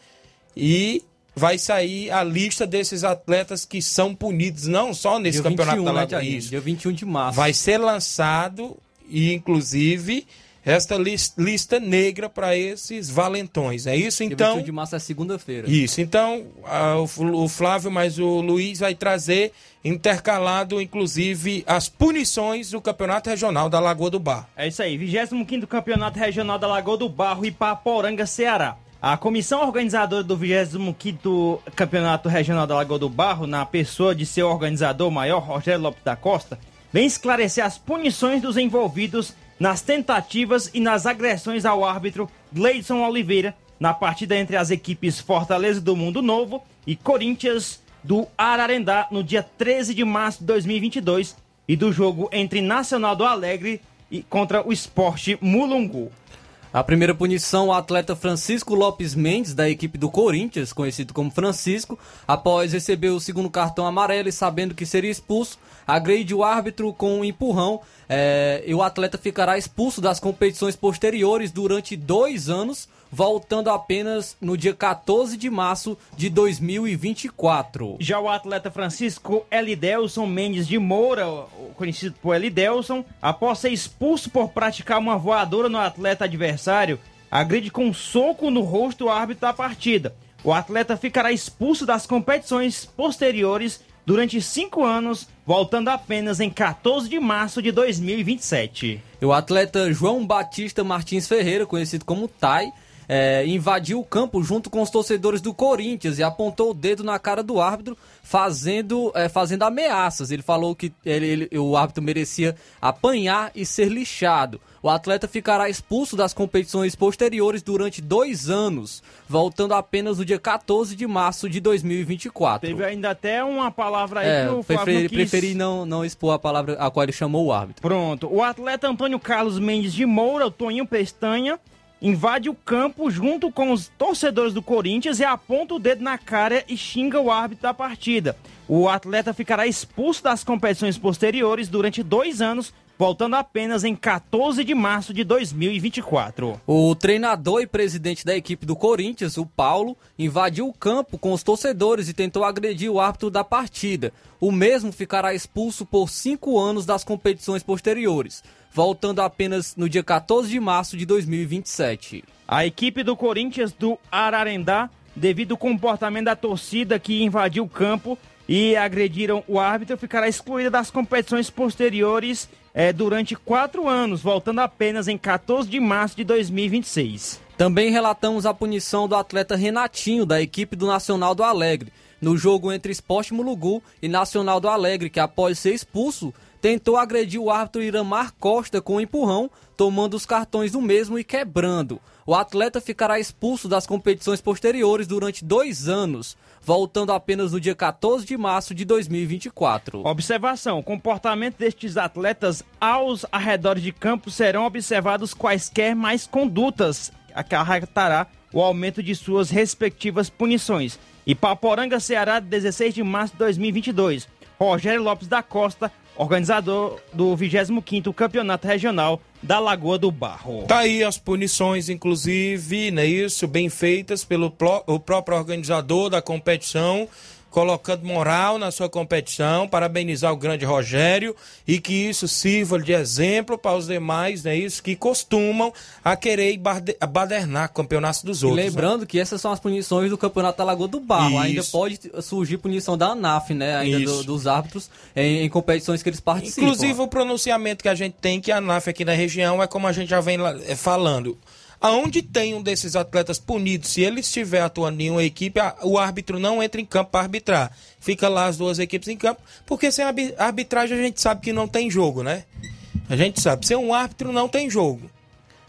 e vai sair a lista desses atletas que são punidos não só nesse Dia campeonato 21, da né, Lagoa. Isso. Dia 21 de março. Vai ser lançado e inclusive esta lis- lista negra para esses valentões. É isso então? 21 de março é segunda-feira. Isso, então a- o Fl- o Flávio mais o Luiz vai trazer intercalado, inclusive, as punições do Campeonato Regional da Lagoa do Bar. É isso aí, 25º Campeonato Regional da Lagoa do Barro, Ipaporanga, Ceará. A comissão organizadora do 25º Campeonato Regional da Lagoa do Barro, na pessoa de seu organizador maior, Rogério Lopes da Costa, vem esclarecer as punições dos envolvidos nas tentativas e nas agressões ao árbitro Gleidson Oliveira na partida entre as equipes Fortaleza do Mundo Novo e Corinthians do Ararendá no dia 13 de março de 2022 e do jogo entre Nacional do Alegre e contra o Esporte Mulungu. A primeira punição, o atleta Francisco Lopes Mendes, da equipe do Corinthians, conhecido como Francisco, após receber o segundo cartão amarelo e sabendo que seria expulso, agride o árbitro com um empurrão. Eh, e o atleta ficará expulso das competições posteriores durante dois anos, voltando apenas no dia 14 de março de 2024. Já o atleta Francisco Elidelson Mendes de Moura, conhecido por Elidelson, após ser expulso por praticar uma voadora no atleta adversário, agride com um soco no rosto o árbitro da partida. O atleta ficará expulso das competições posteriores durante cinco anos, voltando apenas em 14 de março de 2027. E O atleta João Batista Martins Ferreira, conhecido como Tai, eh, invadiu o campo junto com os torcedores do Corinthians e apontou o dedo na cara do árbitro, fazendo, eh, fazendo ameaças. Ele falou que ele- ele- o árbitro merecia apanhar e ser lixado. O atleta ficará expulso das competições posteriores durante dois anos, voltando apenas no dia 14 de março de 2024. Teve ainda até uma palavra aí É, que o preferi, não quis... preferi não, não expor a palavra a qual ele chamou o árbitro. Pronto. O atleta Antônio Carlos Mendes de Moura, o Toninho Pestanha, invade o campo junto com os torcedores do Corinthians e aponta o dedo na cara e xinga o árbitro da partida. O atleta ficará expulso das competições posteriores durante dois anos, voltando apenas em 14 de março de 2024. O treinador e presidente da equipe do Corinthians, o Paulo, invadiu o campo com os torcedores e tentou agredir o árbitro da partida. O mesmo ficará expulso por cinco anos das competições posteriores, voltando apenas no dia 14 de março de 2027. A equipe do Corinthians do Ararendá, devido ao comportamento da torcida que invadiu o campo e agrediram o árbitro, ficará excluída das competições posteriores eh, durante quatro anos, voltando apenas em 14 de março de 2026. Também relatamos a punição do atleta Renatinho, da equipe do Nacional do Alegre, no jogo entre Esporte Mulugu e Nacional do Alegre, que após ser expulso, tentou agredir o árbitro Iramar Costa com um empurrão, tomando os cartões do mesmo e quebrando. O atleta ficará expulso das competições posteriores durante dois anos, voltando apenas no dia 14 de março de 2024. Observação: comportamento destes atletas aos arredores de campo serão observados quaisquer mais condutas acarretará o aumento de suas respectivas punições. Ipaporanga, Ceará, 16 de março de 2022. Rogério Lopes da Costa, organizador do 25º Campeonato Regional da Lagoa do Barro. Tá aí as punições, inclusive, né, isso, bem feitas pelo o próprio organizador da competição, colocando moral na sua competição, parabenizar o grande Rogério e que isso sirva de exemplo para os demais, né, isso, que costumam a querer badernar campeonatos dos E outros. né? lembrando que essas são as punições do Campeonato da Lagoa do Barro. Isso. Ainda pode surgir punição da ANAF, né? Ainda do- dos árbitros em, em competições que eles participam. Inclusive, o pronunciamento que a gente tem que a ANAF aqui na região é como a gente já vem é, falando. Aonde tem um desses atletas punidos, se ele estiver atuando em uma equipe, o árbitro não entra em campo para arbitrar. Fica lá as duas equipes em campo, porque sem arbi- arbitragem a gente sabe que não tem jogo, né? A gente sabe, sem um árbitro não tem jogo.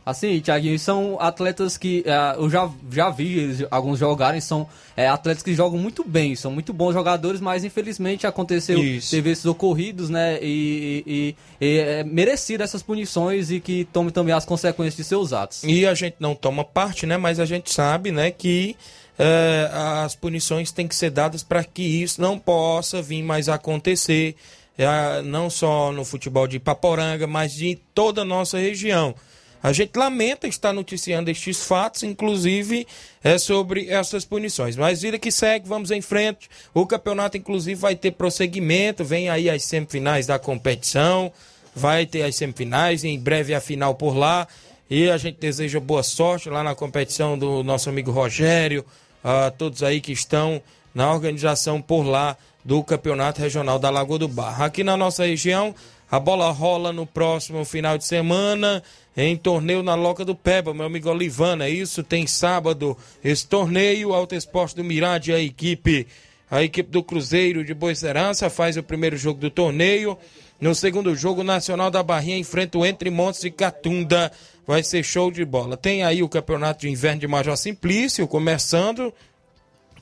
Assim, Thiaguinho, são atletas que eh, eu já, já vi eles- alguns jogarem, são eh, atletas que jogam muito bem, são muito bons jogadores, mas infelizmente aconteceu, Isso. teve esses ocorridos, né? E, e, e é merecido essas punições e que tome também as consequências de seus atos. E a gente não toma parte, né? Mas a gente sabe, né, que eh, as punições têm que ser dadas para que isso não possa vir mais acontecer, eh, não só no futebol de Paporanga, mas de toda a nossa região. A gente lamenta estar noticiando estes fatos, inclusive é sobre essas punições. Mas vida que segue, vamos em frente. O campeonato, inclusive, vai ter prosseguimento. Vem aí as semifinais da competição. Vai ter as semifinais, em breve a final por lá. E a gente deseja boa sorte lá na competição do nosso amigo Rogério, a todos aí que estão na organização por lá do Campeonato Regional da Lagoa do Barro. Aqui na nossa região, a bola rola no próximo final de semana em torneio na Loca do Peba, meu amigo Olivana. É isso, tem sábado esse torneio, Alto Esporte do Mirade, a equipe, a equipe do Cruzeiro de Boa Serança faz o primeiro jogo do torneio. No segundo jogo, o Nacional da Barrinha enfrenta o Entre Montes e Catunda. Vai ser show de bola. Tem aí o Campeonato de Inverno de Major Simplício começando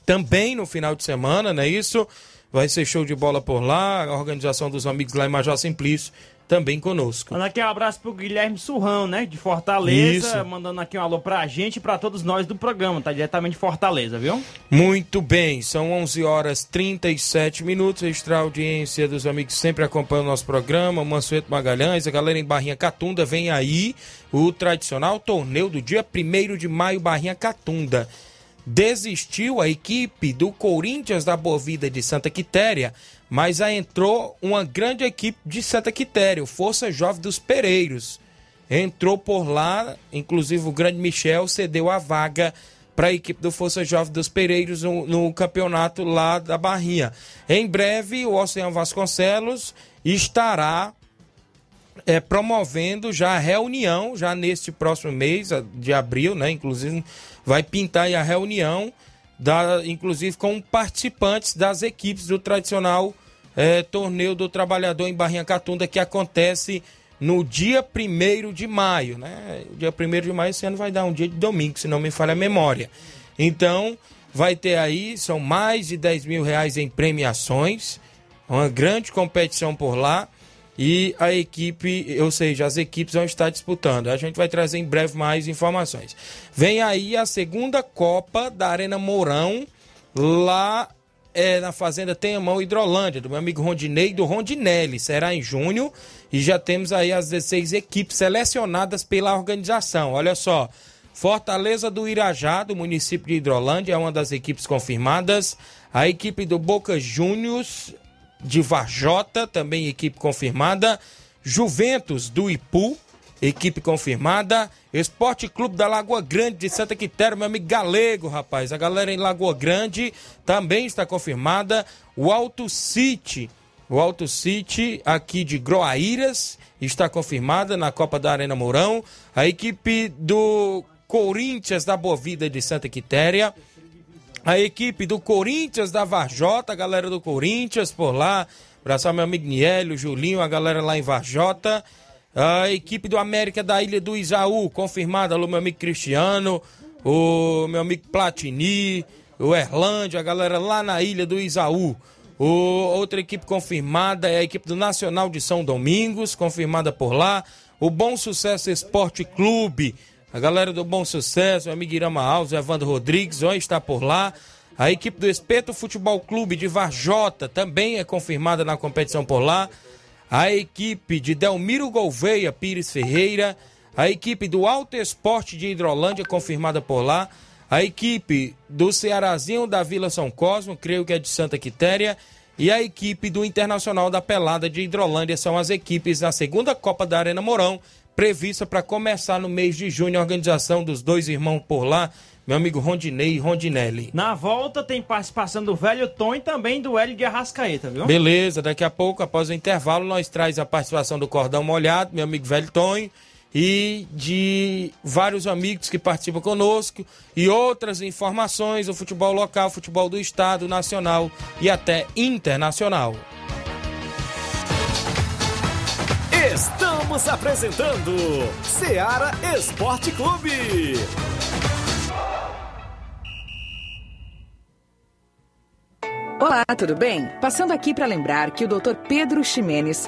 também no final de semana, não é isso? Vai ser show de bola por lá. A organização dos amigos lá em Major Simplício também conosco. Mandando aqui um abraço pro Guilherme Surrão, né? De Fortaleza. Isso. Mandando aqui um alô pra gente e pra todos nós do programa. Tá diretamente de Fortaleza, viu? Muito bem, são 11 horas 37 minutos. Extra audiência dos amigos sempre acompanham o nosso programa. Mansueto Magalhães, a galera em Barrinha Catunda. Vem aí o tradicional torneio do dia 1 de maio, Barrinha Catunda. Desistiu a equipe do Corinthians da Bovida de Santa Quitéria, mas aí entrou uma grande equipe de Santa Quitéria, o Força Jovem dos Pereiros. Entrou por lá, inclusive o grande Michel cedeu a vaga para a equipe do Força Jovem dos Pereiros no, no campeonato lá da Barrinha. Em breve, o Oceano Vasconcelos estará é, promovendo já a reunião, já neste próximo mês de abril, né? Inclusive, vai pintar a reunião, da, inclusive com participantes das equipes do tradicional é, Torneio do Trabalhador em Barrinha Catunda, que acontece no dia 1 de maio, né? O dia 1 de maio esse ano vai dar um dia de domingo, se não me falha a memória. Então, vai ter aí, são mais de 10 mil reais em premiações, uma grande competição por lá. E a equipe, ou seja, as equipes vão estar disputando. A gente vai trazer em breve mais informações. Vem aí a segunda Copa da Arena Mourão, lá é, na Fazenda Tenhamão Hidrolândia, do meu amigo Rondinei do Rondinelli. Será em junho e já temos aí as 16 equipes selecionadas pela organização. Olha só. Fortaleza do Irajá, do município de Hidrolândia, é uma das equipes confirmadas. A equipe do Boca Juniors de Varjota, também equipe confirmada. Juventus do Ipu, equipe confirmada. Esporte Clube da Lagoa Grande de Santa Quitéria, meu amigo Galego, rapaz. A galera em Lagoa Grande também está confirmada. O Alto City, o Alto City aqui de Groaíras está confirmada na Copa da Arena Mourão. A equipe do Corinthians da Boa Vida de Santa Quitéria. A equipe do Corinthians da Varjota, a galera do Corinthians por lá. Abraçar meu amigo Niélio, Julinho, a galera lá em Varjota. A equipe do América da Ilha do Isaú, confirmada o meu amigo Cristiano, o meu amigo Platini, o Erlândia, a galera lá na Ilha do Isaú. O, outra equipe confirmada é a equipe do Nacional de São Domingos, confirmada por lá. O Bom Sucesso Esporte Clube, a galera do Bom Sucesso, o amigo Irama Alves, Evandro Rodrigues, vai estar por lá. A equipe do Espeto Futebol Clube de Varjota também é confirmada na competição por lá. A equipe de Delmiro Gouveia Pires Ferreira. A equipe do Alto Esporte de Hidrolândia, confirmada por lá. A equipe do Cearazinho da Vila São Cosmo, creio que é de Santa Quitéria. E a equipe do Internacional da Pelada de Hidrolândia são as equipes da segunda Copa da Arena Mourão, prevista para começar no mês de junho, a organização dos dois irmãos por lá, meu amigo Rondinei e Rondinelli. Na volta tem participação do velho Tom e também do Hélio de Arrascaeta, viu? Beleza, daqui a pouco, após o intervalo, nós traz a participação do Cordão Molhado, meu amigo velho Tonho, e de vários amigos que participam conosco e outras informações do futebol local, futebol do estado, nacional e até internacional. Estamos apresentando Seara Esporte Clube. Olá, tudo bem? Passando aqui para lembrar que o Dr. Pedro Ximenes,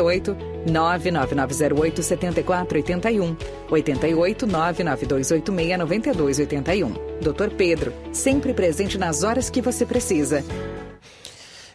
99908 7481 88 99286 9281. Dr. Pedro, sempre presente nas horas que você precisa.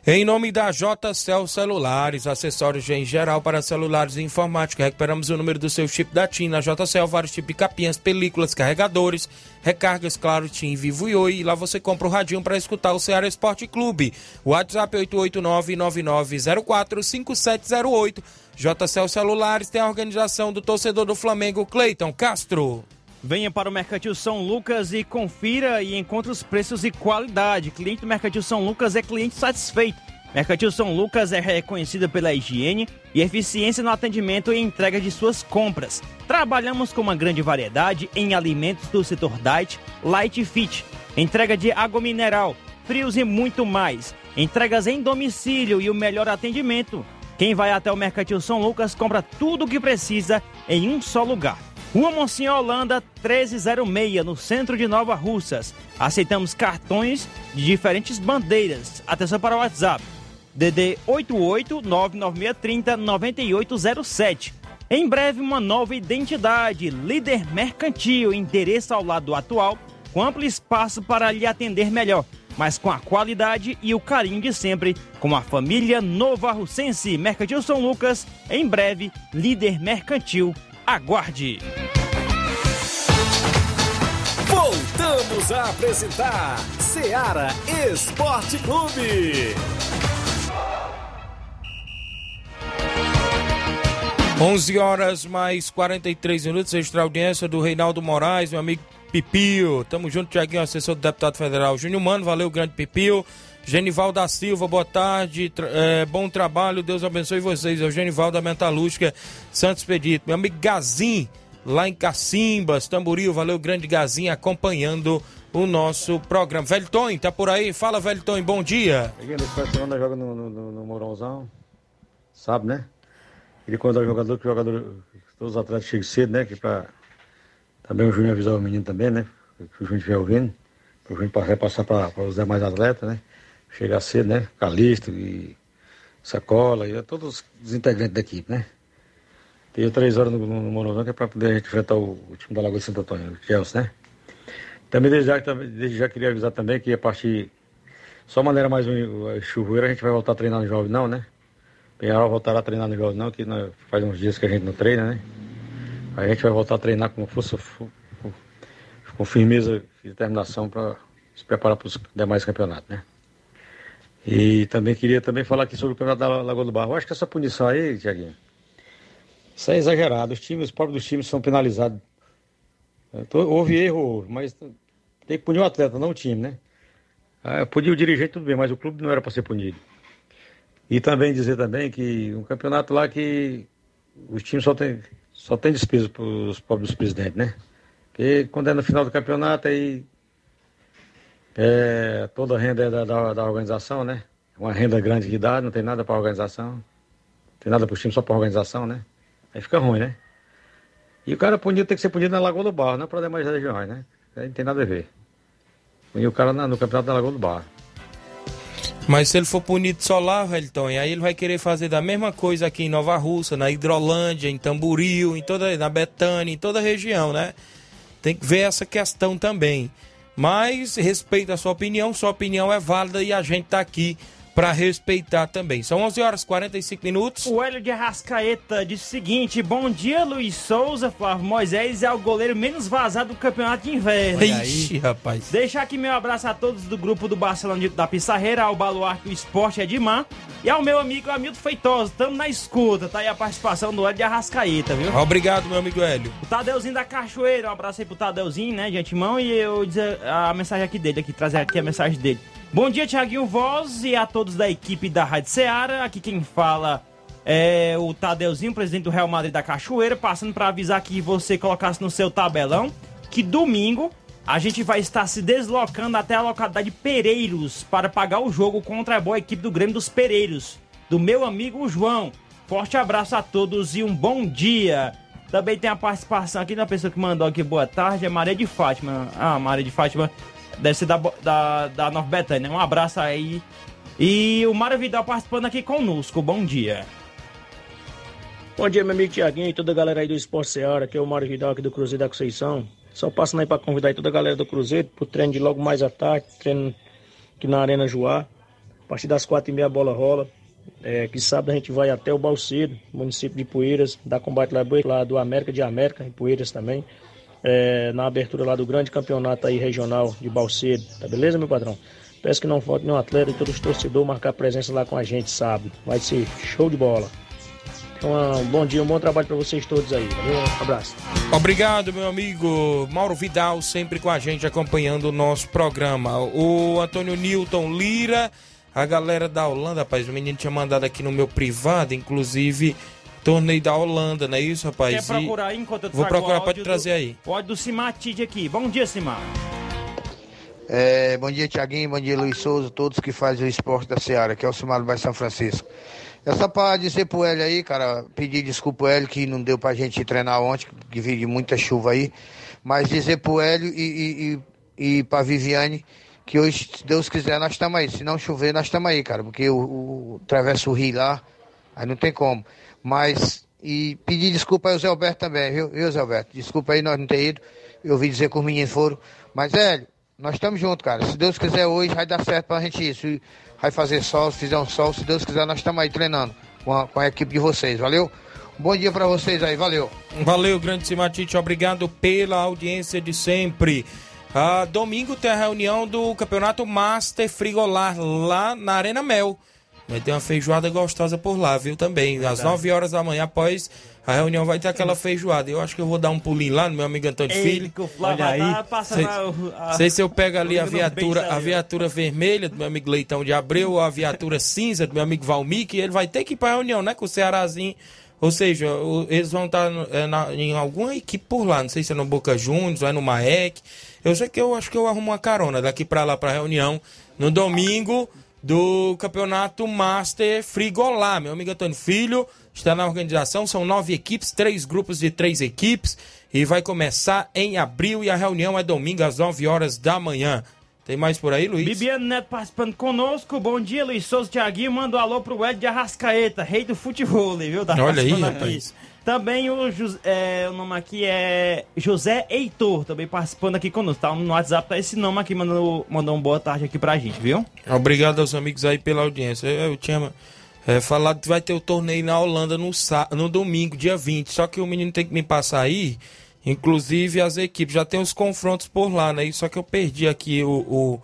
Em nome da JCL Celulares, acessórios em geral para celulares e informática, recuperamos o número do seu chip da TIM. Na JCL, vários tipos de capinhas, películas, carregadores, recargas, claro, TIM, Vivo e Oi. E lá você compra o radinho para escutar o Ceará Esporte Clube. WhatsApp 889-9904-5708. JCL Celulares tem a organização do torcedor do Flamengo, Cleiton Castro. Venha para o Mercantil São Lucas e confira e encontre os preços e qualidade. Cliente do Mercantil São Lucas é cliente satisfeito. Mercantil São Lucas é reconhecida pela higiene e eficiência no atendimento e entrega de suas compras. Trabalhamos com uma grande variedade em alimentos do setor diet, light fit, entrega de água mineral, frios e muito mais. Entregas em domicílio e o melhor atendimento. Quem vai até o Mercantil São Lucas compra tudo o que precisa em um só lugar. Rua Monsenhor Holanda 1306, no centro de Nova Russas. Aceitamos cartões de diferentes bandeiras. Atenção para o WhatsApp. DD 88 99630 9807. Em breve, uma nova identidade, líder mercantil, endereço ao lado atual, com amplo espaço para lhe atender melhor, mas com a qualidade e o carinho de sempre, com a família Nova Russense, Mercantil São Lucas, em breve, líder mercantil Aguarde! Voltamos a apresentar Seara Esporte Clube. 11 horas mais 43 minutos, extra audiência do Reinaldo Moraes, meu amigo Pipio. Tamo junto, Tiaguinho, assessor do deputado federal Júnior Mano. Valeu, grande Pipio. Genival da Silva, boa tarde, é, bom trabalho, Deus abençoe vocês. É o Genival da Metalúrgica Santos Pedito. Meu amigo Gazin, lá em Cacimbas, Tamboril, valeu, grande Gazin, acompanhando o nosso programa. Velho Tonho, tá por aí? Fala, Velho Tonho, bom dia. Cheguei nesse semana joga no, no, no sabe, né? Ele quando é o jogador, que jogador, todos os atletas chegam cedo, né? Que pra também o Júnior avisar o menino também, né? Que o Júnior estiver ouvindo, para o Júnior repassar para os demais atletas, né? Chegar cedo, né? Calixto e Sacola e todos os integrantes da equipe, né? Tenho três horas no, no, que é para poder a gente enfrentar o, o time da Lagoa de Santo Antônio, o Chelsea, né? Também desde já, desde já queria avisar também que a partir. Só maneira mais um, chuveira a gente vai voltar a treinar no jovem não, né? Penharol voltará a treinar no jovem não, que faz uns dias que a gente não treina, né? A gente vai voltar a treinar com força, com firmeza e determinação para se preparar para os demais campeonatos, né? E também queria também falar aqui sobre o campeonato da Lagoa do Barro. Eu acho que essa punição aí, Tiaguinho, isso é exagerado. Os times, os próprios dos times são penalizados. Houve erro, mas tem que punir o atleta, não o time, né? Ah, punir o dirigente, tudo bem, mas o clube não era para ser punido. E também dizer também que um campeonato lá que os times só tem, só tem despesa para os pobres presidentes, né? Porque quando é no final do campeonato, aí é, toda a renda é da, da, da, organização, né? Uma renda grande que dá, não tem nada para a organização. Não tem nada para os times, só para a organização, né? Aí fica ruim, né? E o cara punido tem que ser punido na Lagoa do Barro, não para demais regiões, né? Aí não tem nada a ver. Punir o cara na, no campeonato da Lagoa do Barro. Mas se ele for punido só lá, Velton, aí ele vai querer fazer da mesma coisa aqui em Nova Russa, na Hidrolândia, em Tamboril, em toda, na Betânia, em toda a região, né? Tem que ver essa questão também. Mas respeito a sua opinião, sua opinião é válida e a gente tá aqui para respeitar também. São 11 horas e 45 minutos. O Hélio de Arrascaeta disse o seguinte: Bom dia, Luiz Souza. Flávio Moisés é o goleiro menos vazado do campeonato de inverno. Ixi, rapaz. Deixar aqui meu abraço a todos do grupo do Barcelona da Pissarreira, ao Baluarte do Esporte Edmar e ao meu amigo Hamilton Feitosa. Estamos na escuta, tá aí a participação do Hélio de Arrascaeta, viu? Obrigado, meu amigo Hélio. O Tadeuzinho da Cachoeira, um abraço aí pro Tadeuzinho, né, de antemão. E eu dizer a mensagem aqui dele, aqui, trazer aqui a mensagem dele. Bom dia, Tiaguinho Voz e a todos da equipe da Rádio Ceará. Aqui quem fala é o Tadeuzinho, presidente do Real Madrid da Cachoeira, passando para avisar que você colocasse no seu tabelão que domingo a gente vai estar se deslocando até a localidade Pereiros para pagar o jogo contra a boa equipe do Grêmio dos Pereiros, do meu amigo João. Forte abraço a todos e um bom dia. Também tem a participação aqui da pessoa que mandou aqui boa tarde, é Maria de Fátima. Ah, Maria de Fátima Deve ser da, da, da Nova Betânia. Um abraço aí. E o Mário Vidal participando aqui conosco. Bom dia. Bom dia, meu amigo Tiaguinho e toda a galera aí do Esporte Seara, que é o Mário Vidal aqui do Cruzeiro da Conceição. Só passando aí para convidar aí toda a galera do Cruzeiro pro treino de logo mais à tarde, treino aqui na Arena Joá. A partir das quatro e meia a bola rola. É, que sábado a gente vai até o Balcedo, município de Poeiras, da combate lá do América de América, em Poeiras também é, na abertura lá do grande campeonato aí regional de Balcedo, tá beleza, meu patrão? Peço que não falte nenhum atleta e todos os torcedores marcar presença lá com a gente sábado. Vai ser show de bola. Então, um bom dia, um bom trabalho para vocês todos aí. Valeu, um abraço. Obrigado, meu amigo Mauro Vidal, sempre com a gente acompanhando o nosso programa. O Antônio Newton Lira, a galera da Holanda, rapaz, o menino tinha mandado aqui no meu privado, inclusive torneio da Holanda, não é isso, rapaz? Quer procurar aí enquanto eu Vou procurar, pode trazer do, aí. O áudio do Cimatide aqui. Bom dia, Cimar. É, bom dia, Tiaguinho. Bom dia, Luiz Souza, todos que fazem o esporte da Seara, que é o Cimar do Bairro São Francisco. É só pra dizer pro Hélio aí, cara, pedir desculpa pro Hélio que não deu pra gente treinar ontem, que veio de muita chuva aí. Mas dizer pro Hélio e, e, e, e pra Viviane que hoje, se Deus quiser, nós estamos aí. Se não chover, nós estamos aí, cara, porque o, o atravessa o rio lá, aí não tem como. Mas, e pedir desculpa ao Zé Alberto também, viu, viu Zé Alberto? Desculpa aí nós não ter ido. Eu ouvi dizer que os meninos foram. Mas, Hélio, nós estamos juntos, cara. Se Deus quiser hoje, vai dar certo pra gente isso. Vai fazer sol, se fizer um sol, se Deus quiser, nós estamos aí treinando com a, com a equipe de vocês, valeu? Bom dia para vocês aí, valeu. Valeu, grande Simatite, obrigado pela audiência de sempre. Ah, domingo tem a reunião do Campeonato Master Frigolar lá na Arena Mel. Vai ter uma feijoada gostosa por lá, viu? Também, Verdade. às 9 horas da manhã, após A reunião vai ter aquela feijoada. Eu acho que eu vou dar um pulinho lá no meu amigo Antônio Filho. Ei, que o Flávio Olha tá aí. passando Sei, a- a- sei se eu pego ali a viatura, a viatura vermelha do meu amigo Leitão de Abreu, ou a viatura cinza do meu amigo Valmir, que ele vai ter que ir pra reunião, né? Com o Cearazinho. Ou seja, eles vão estar é, na- em alguma equipe por lá. Não sei se é no Boca Juniors, ou é no Maek. Eu sei que eu acho que eu arrumo uma carona daqui pra lá pra reunião no domingo do campeonato Master Frigolá. Meu amigo Antônio Filho está na organização. São nove equipes, três grupos de três equipes. E vai começar em abril e a reunião é domingo às 9 horas da manhã. Tem mais por aí, Luiz? Bibiano Neto participando conosco. Bom dia, Luiz Souza Thiaguinho. Manda um alô pro Ed de Arrascaeta, rei do futebol, viu? Tá Olha aí, rapaz. Também o, é, o nome aqui é José Heitor, também participando aqui conosco. Tá no WhatsApp, tá esse nome aqui, mandando, mandou uma boa tarde aqui pra gente, viu? Obrigado aos amigos aí pela audiência. Eu, eu tinha é, falado que vai ter o torneio na Holanda no, no domingo, dia 20. Só que o menino tem que me passar aí. Inclusive as equipes. Já tem os confrontos por lá, né? Só que eu perdi aqui o. o-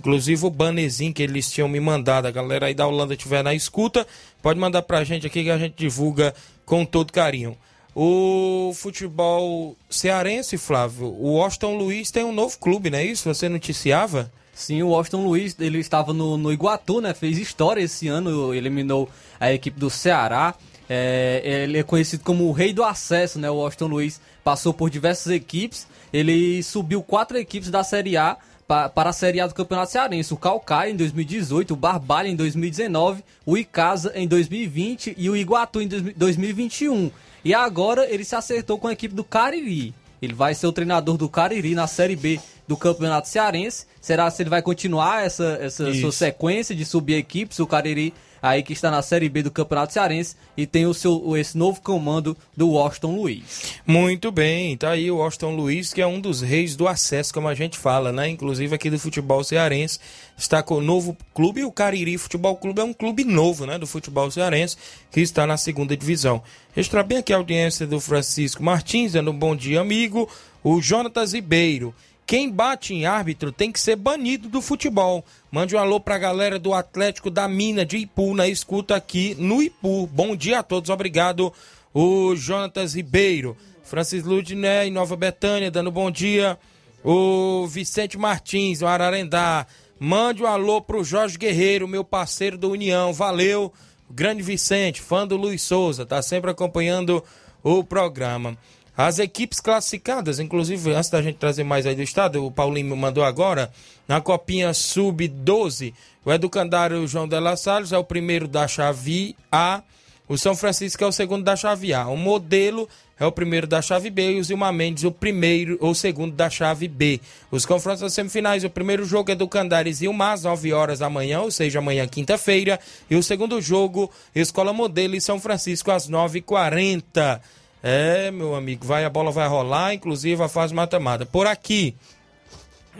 inclusive o bannerzinho que eles tinham me mandado. A galera aí da Holanda estiver na escuta, pode mandar pra gente aqui que a gente divulga com todo carinho. O futebol cearense, Flávio, o Washington Luiz tem um novo clube, não é isso? Você noticiava? Sim, o Washington Luiz, ele estava no, no Iguatu, né? Fez história esse ano, eliminou a equipe do Ceará. É, ele é conhecido como o rei do acesso, né? O Washington Luiz passou por diversas equipes. Ele subiu quatro equipes da Série A para a Série A do Campeonato Cearense. O Calcaia em 2018, o Barbalha em 2019, o Icasa em 2020 e o Iguatu em 2021. E agora ele se acertou com a equipe do Cariri. Ele vai ser o treinador do Cariri na Série B do Campeonato Cearense. Será se ele vai continuar essa, essa Isso. sua sequência de subir equipes? O Cariri aí que está na Série B do Campeonato Cearense e tem o seu, esse novo comando do Washington Luiz. Muito bem, tá aí o Washington Luiz, que é um dos reis do acesso, como a gente fala, né? Inclusive aqui do futebol cearense, está com o novo clube, o Cariri Futebol Clube é um clube novo, né? Do futebol cearense, que está na segunda divisão. Registrar bem aqui a audiência do Francisco Martins, dando um bom dia, amigo. O Jonatas Ribeiro. Quem bate em árbitro tem que ser banido do futebol. Mande um alô pra galera do Atlético da Mina de Ipu, na escuta aqui no Ipu. Bom dia a todos, obrigado. O Jonatas Ribeiro. Francis Ludné em Nova Betânia, dando bom dia. O Vicente Martins, no Ararendá. Mande um alô pro Jorge Guerreiro, meu parceiro do União. Valeu, grande Vicente, fã do Luiz Souza, tá sempre acompanhando o programa. As equipes classificadas, inclusive, antes da gente trazer mais aí do estado, o Paulinho me mandou agora, na Copinha Sub-12, o Educandário João de La Salles é o primeiro da chave A, o São Francisco é o segundo da chave A. O modelo é o primeiro da chave B e o Zilma Mendes o primeiro ou segundo da chave B. Os confrontos das semifinais, o primeiro jogo é do Candares e o às 9 horas da manhã, ou seja, amanhã quinta-feira. E o segundo jogo, Escola Modelo e São Francisco às 9h40. É, meu amigo, vai, a bola vai rolar, inclusive a fase mata-mata. Por aqui,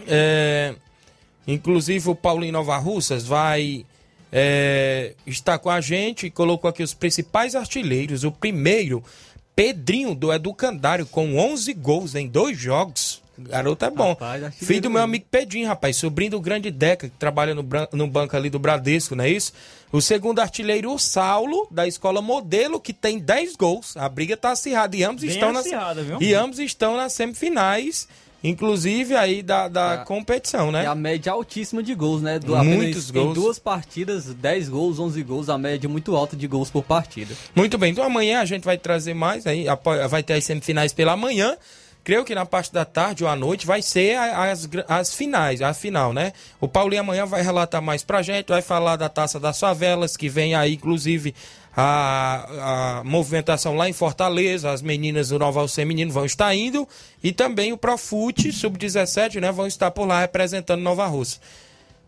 é, inclusive o Paulinho Nova Russas vai é, estar com a gente e colocou aqui os principais artilheiros. O primeiro, Pedrinho do Educandário, com 11 gols em dois jogos. Garoto é bom. Rapaz, Filho do meu amigo Pedrinho, rapaz, sobrinho do grande Deca, que trabalha no, no banco ali do Bradesco, não é isso? O segundo artilheiro, o Saulo, da escola Modelo, que tem 10 gols. A briga tá acirrada e ambos Bem estão acirrada, viu? nas e ambos estão nas semifinais, inclusive aí da, da competição, né? E a média altíssima de gols, né? Do, Muitos gols. Em duas partidas, 10 gols, 11 gols, a média muito alta de gols por partida. Muito bem, então amanhã a gente vai trazer mais aí, vai ter as semifinais pela manhã. Creio que na parte da tarde ou à noite vai ser as, as finais, a final, né? O Paulinho amanhã vai relatar mais pra gente, vai falar da Taça das Favelas, que vem aí, inclusive, a, a movimentação lá em Fortaleza, as meninas do Nova Alcem Menino vão estar indo, e também o Profute, Sub-17, né, vão estar por lá representando Nova Rússia.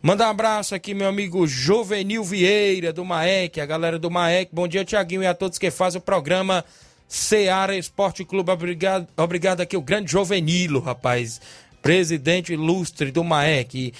Manda um abraço aqui, meu amigo Jovenil Vieira, do Maek, a galera do Maek. Bom dia, Tiaguinho, e a todos que fazem o programa Seara Esporte Clube. Obrigado, obrigado aqui, o grande Jovenilo, rapaz. Presidente ilustre do Maek.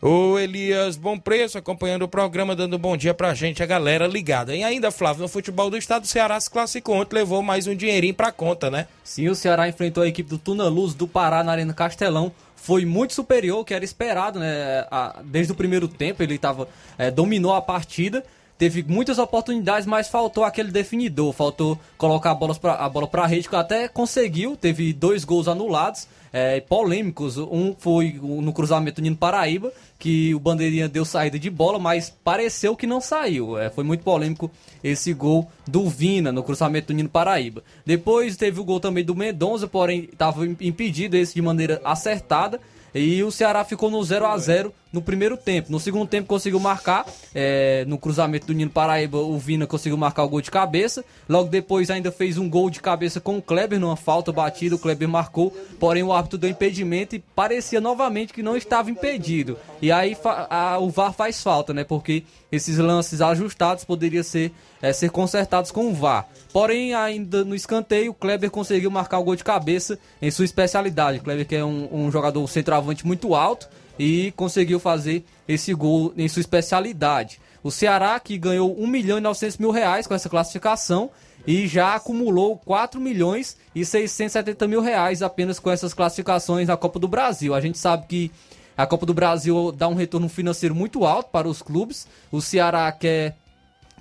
O Elias Bom Preço acompanhando o programa, dando bom dia pra gente, a galera ligada. E ainda, Flávio, no futebol do estado, o Ceará se classificou ontem, levou mais um dinheirinho pra conta, né? Sim, o Ceará enfrentou a equipe do Tuna Luz do Pará na Arena Castelão. Foi muito superior ao que era esperado, né? Desde o primeiro tempo ele tava, eh, dominou a partida. Teve muitas oportunidades, mas faltou aquele definidor, faltou colocar a bola pra, a bola pra rede, que até conseguiu, teve dois gols anulados, é, polêmicos. Um foi no cruzamento Nino Paraíba, que o Bandeirinha deu saída de bola, mas pareceu que não saiu. É, foi muito polêmico esse gol do Vina no cruzamento do Nino Paraíba. Depois teve o gol também do Mendonça, porém estava impedido esse de maneira acertada. E o Ceará ficou no 0 a 0 no primeiro tempo. No segundo tempo conseguiu marcar, é, no cruzamento do Nino Paraíba, o Vina conseguiu marcar o gol de cabeça. Logo depois ainda fez um gol de cabeça com o Kleber, numa falta batida, o Kleber marcou, porém o árbitro deu impedimento e parecia novamente que não estava impedido. E aí a, o VAR faz falta, né? Porque esses lances ajustados poderiam ser, é, ser consertados com o VAR. Porém, ainda no escanteio, o Kleber conseguiu marcar o gol de cabeça em sua especialidade. O Kleber que é um, um jogador centroavante muito alto, e conseguiu fazer esse gol em sua especialidade. O Ceará que ganhou 1 milhão e 900 mil reais com essa classificação e já acumulou 4 milhões e 670 mil reais apenas com essas classificações na Copa do Brasil. A gente sabe que a Copa do Brasil dá um retorno financeiro muito alto para os clubes. O Ceará quer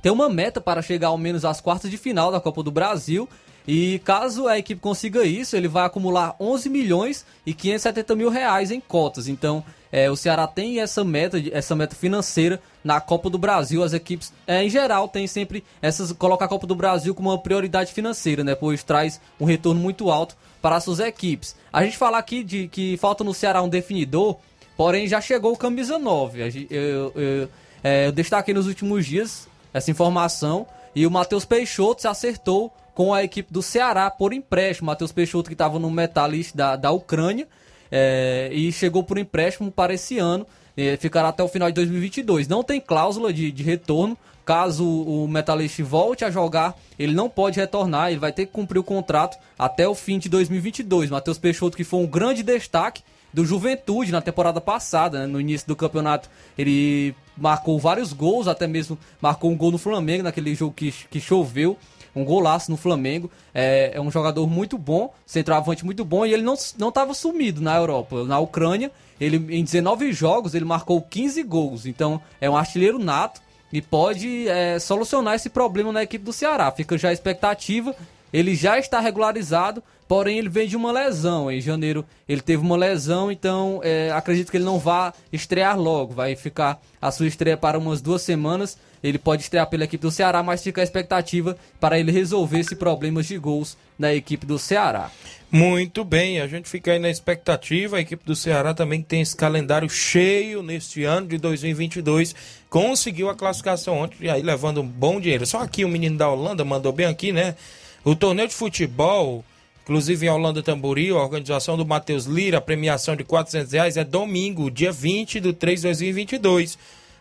ter uma meta para chegar ao menos às quartas de final da Copa do Brasil e caso a equipe consiga isso, ele vai acumular 11 milhões e 570 mil reais em cotas. Então, é, o Ceará tem essa meta, essa meta financeira na Copa do Brasil. As equipes, é, em geral, tem sempre essas colocar a Copa do Brasil como uma prioridade financeira, né? Pois traz um retorno muito alto para as suas equipes. A gente fala aqui de que falta no Ceará um definidor, porém já chegou o camisa 9. Eu, eu, eu, é, eu destaquei nos últimos dias essa informação e o Matheus Peixoto se acertou com a equipe do Ceará por empréstimo. Matheus Peixoto, que estava no Metalist da, da Ucrânia, é, e chegou por empréstimo para esse ano, é, ficará até o final de 2022. Não tem cláusula de, de retorno. Caso o Metalist volte a jogar, ele não pode retornar, ele vai ter que cumprir o contrato até o fim de 2022. Matheus Peixoto, que foi um grande destaque do Juventude na temporada passada, né? no início do campeonato, ele marcou vários gols, até mesmo marcou um gol no Flamengo naquele jogo que, que choveu um golaço no Flamengo. É, é um jogador muito bom, centroavante muito bom, e ele não estava sumido na Europa. Na Ucrânia, ele em 19 jogos, ele marcou 15 gols. Então, é um artilheiro nato e pode é, solucionar esse problema na equipe do Ceará. Fica já a expectativa. Ele já está regularizado, porém ele vem de uma lesão. Em janeiro ele teve uma lesão, então é, acredito que ele não vá estrear logo. Vai ficar a sua estreia para umas duas semanas ele pode estrear pela equipe do Ceará, mas fica a expectativa para ele resolver esse problema de gols na equipe do Ceará. Muito bem, a gente fica aí na expectativa. A equipe do Ceará também tem esse calendário cheio neste ano de 2022. Conseguiu a classificação ontem, e aí levando um bom dinheiro. Só aqui o menino da Holanda mandou bem aqui, né? O torneio de futebol, inclusive em Holanda Tamboril, a organização do Matheus Lira, a premiação de 400 reais é domingo, dia 20 do 3 de 2022.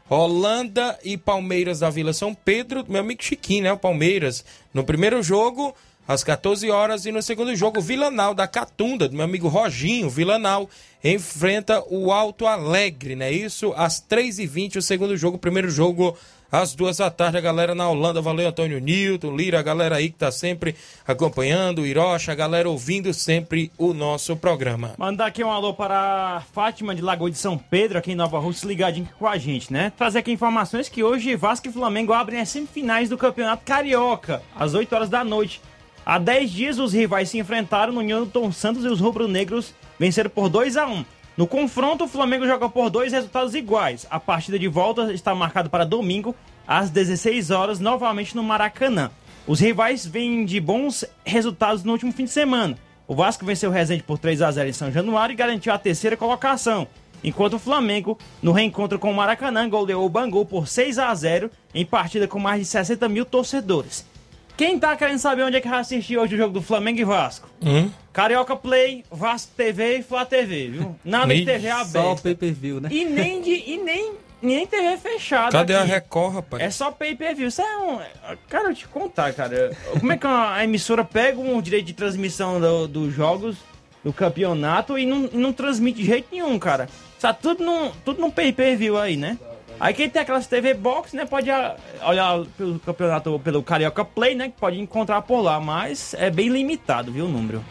Holanda e Palmeiras da Vila São Pedro, meu amigo Chiquinho, né? O Palmeiras. No primeiro jogo, às 14 horas, e no segundo jogo, Vilanal da Catunda, do meu amigo Roginho, Vilanal, enfrenta o Alto Alegre, né? Isso, às 3h20, o segundo jogo, o primeiro jogo às duas da tarde, a galera na Holanda. Valeu, Antônio Nilton, Lira, a galera aí que tá sempre acompanhando, Hirocha, a galera ouvindo sempre o nosso programa. Mandar aqui um alô para a Fátima de Lagoa de São Pedro, aqui em Nova Rússia, ligadinho com a gente, né? Trazer aqui informações que hoje Vasco e Flamengo abrem as semifinais do Campeonato Carioca, às 8 horas da noite. Há 10 dias, os rivais se enfrentaram no Newton Santos e os rubro-negros venceram por 2 a 1 no confronto, o Flamengo joga por dois resultados iguais. A partida de volta está marcada para domingo, às 16 horas, novamente no Maracanã. Os rivais vêm de bons resultados no último fim de semana. O Vasco venceu o Resende por 3 a 0 em São Januário e garantiu a terceira colocação. Enquanto o Flamengo, no reencontro com o Maracanã, goleou o Bangu por 6 a 0 em partida com mais de 60 mil torcedores. Quem tá querendo saber onde é que vai assistir hoje o jogo do Flamengo e Vasco? Hum? Carioca Play, Vasco TV e Flá TV, viu? Nada de TV aberta. Só pay per view, né? E nem de. E nem, nem TV fechada. Cadê aqui. a Record, rapaz? É só pay per view. Isso é um. Cara, eu te contar, cara. Como é que a emissora pega um direito de transmissão do, dos jogos do campeonato e não, não transmite de jeito nenhum, cara? Está tudo num, tudo num pay per view aí, né? Aí quem tem aquelas TV Box, né, pode olhar pelo campeonato, pelo Carioca Play, né, que pode encontrar por lá, mas é bem limitado, viu, o número.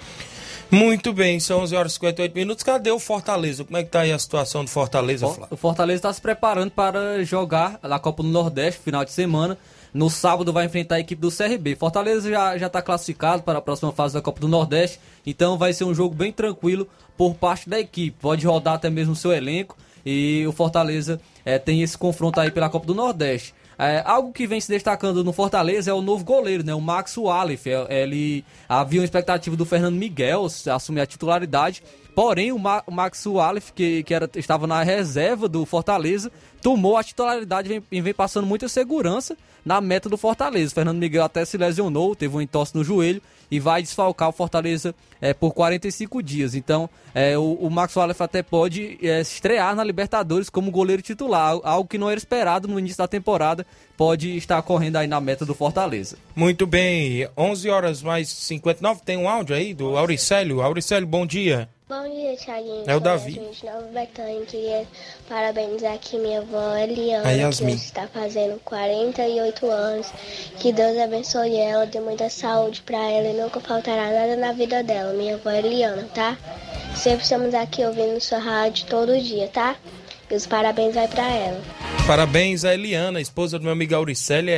Muito bem, são 11 horas e 58 minutos. Cadê o Fortaleza? Como é que tá aí a situação do Fortaleza, Flávio? O Fortaleza está se preparando para jogar na Copa do Nordeste, final de semana. No sábado vai enfrentar a equipe do CRB. Fortaleza já já está classificado para a próxima fase da Copa do Nordeste, então vai ser um jogo bem tranquilo por parte da equipe. Pode rodar até mesmo o seu elenco e o Fortaleza é, tem esse confronto aí pela Copa do Nordeste. É, algo que vem se destacando no Fortaleza é o novo goleiro, né? O Max Walef. É, ele havia uma expectativa do Fernando Miguel assumir a titularidade. Porém, o, Ma Max Walef, que, que era, estava na reserva do Fortaleza, tomou a titularidade e vem, vem passando muita segurança na meta do Fortaleza. Fernando Miguel até se lesionou, teve um entorse no joelho e vai desfalcar o Fortaleza é, por 45 dias. Então, é, o, o Max Wallace até pode é, estrear na Libertadores como goleiro titular, algo que não era esperado no início da temporada, pode estar correndo aí na meta do Fortaleza. Muito bem, 11 horas mais 59, tem um áudio aí do Auricélio. Auricélio, bom dia. Bom dia, Thiaguinho. É o Davi. De Nova Betânia, queria parabenizar aqui minha avó Eliana, A que Yasmin. hoje está fazendo 48 anos. Que Deus abençoe ela, dê muita saúde pra ela e nunca faltará nada na vida dela, minha avó Eliana, tá? Sempre estamos aqui ouvindo sua rádio todo dia, tá? E os parabéns vai pra ela. Parabéns a Eliana, esposa do meu amigo Auricélio,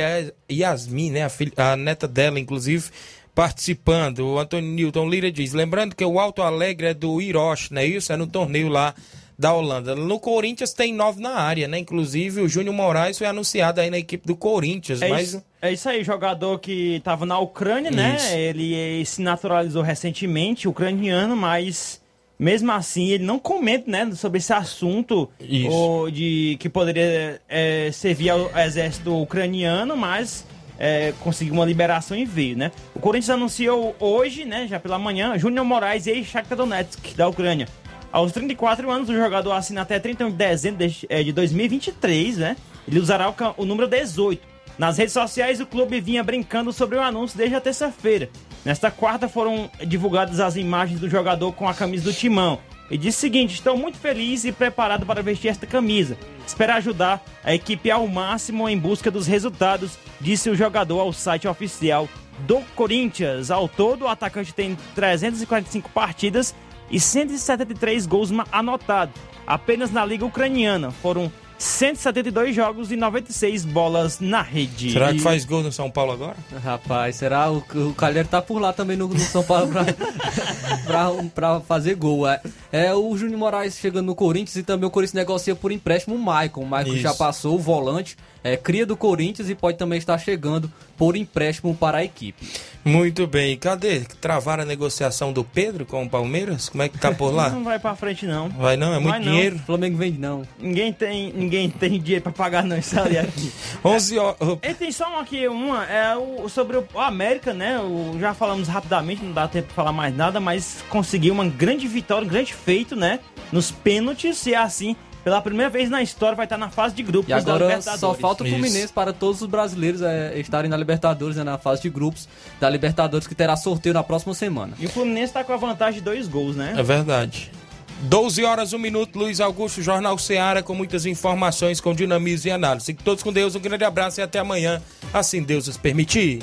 e a Yasmin, né? A, filha, a neta dela, inclusive, participando. O Antônio Newton Lira diz: lembrando que o Alto Alegre é do Hiroshi, não é isso? É no torneio lá da Holanda. No Corinthians tem nove na área, né? Inclusive o Júnior Moraes foi anunciado aí na equipe do Corinthians, É mas. isso, é isso aí, jogador que estava na Ucrânia, né? Isso. Ele eh, se naturalizou recentemente, ucraniano, mas mesmo assim ele não comenta, né, sobre esse assunto de que poderia eh, servir ao exército ucraniano, mas eh, conseguiu uma liberação e veio, né? O Corinthians anunciou hoje, né, já pela manhã, Júnior Moraes e Shakhtar Donetsk da Ucrânia. Aos 34 anos, o jogador assina até 31 de dezembro de, eh, de 2023, né? Ele usará o, o número 18. Nas redes sociais, o clube vinha brincando sobre o anúncio desde a terça-feira. Nesta quarta foram divulgadas as imagens do jogador com a camisa do Timão. E disse o seguinte: Estou muito feliz e preparado para vestir esta camisa. Espero ajudar a equipe ao máximo em busca dos resultados, disse o jogador ao site oficial do Corinthians. Ao todo, o atacante tem 345 partidas e 173 gols anotados. Apenas na Liga Ucraniana foram 172 jogos e 96 bolas na rede. Será que faz gol no São Paulo agora? Rapaz, será? O, o Calheiro tá por lá também no, no São Paulo pra, pra, pra fazer gol. É, é o Júnior Moraes chegando no Corinthians e também o Corinthians negocia por empréstimo o Maicon. O Maicon Isso. já passou o volante, é, cria do Corinthians e pode também estar chegando por empréstimo para a equipe. Muito bem. Cadê? Travaram a negociação do Pedro com o Palmeiras? Como é que tá por lá? Não vai pra frente, não. Vai não? É muito Vai não. dinheiro. Flamengo vende não. Ninguém tem, ninguém tem dinheiro pra pagar não isso ali aqui. 11 horas. E tem só uma aqui, uma, é o, sobre o, o América, né? O, já falamos rapidamente, não dá tempo de falar mais nada, mas conseguiu uma grande vitória, um grande feito, né? Nos pênaltis e assim, pela primeira vez na história, vai estar na fase de grupos E da agora Libertadores. só falta o Fluminense para todos os brasileiros é, estarem na Libertadores, né, na fase de grupos da Libertadores, que terá sorteio na próxima semana. E o Fluminense tá com a vantagem de dois gols, né? É verdade. 12 horas, 1 minuto, Luiz Augusto, Jornal Seara, com muitas informações, com dinamismo e análise. Todos com Deus, um grande abraço e até amanhã, assim Deus os permitir.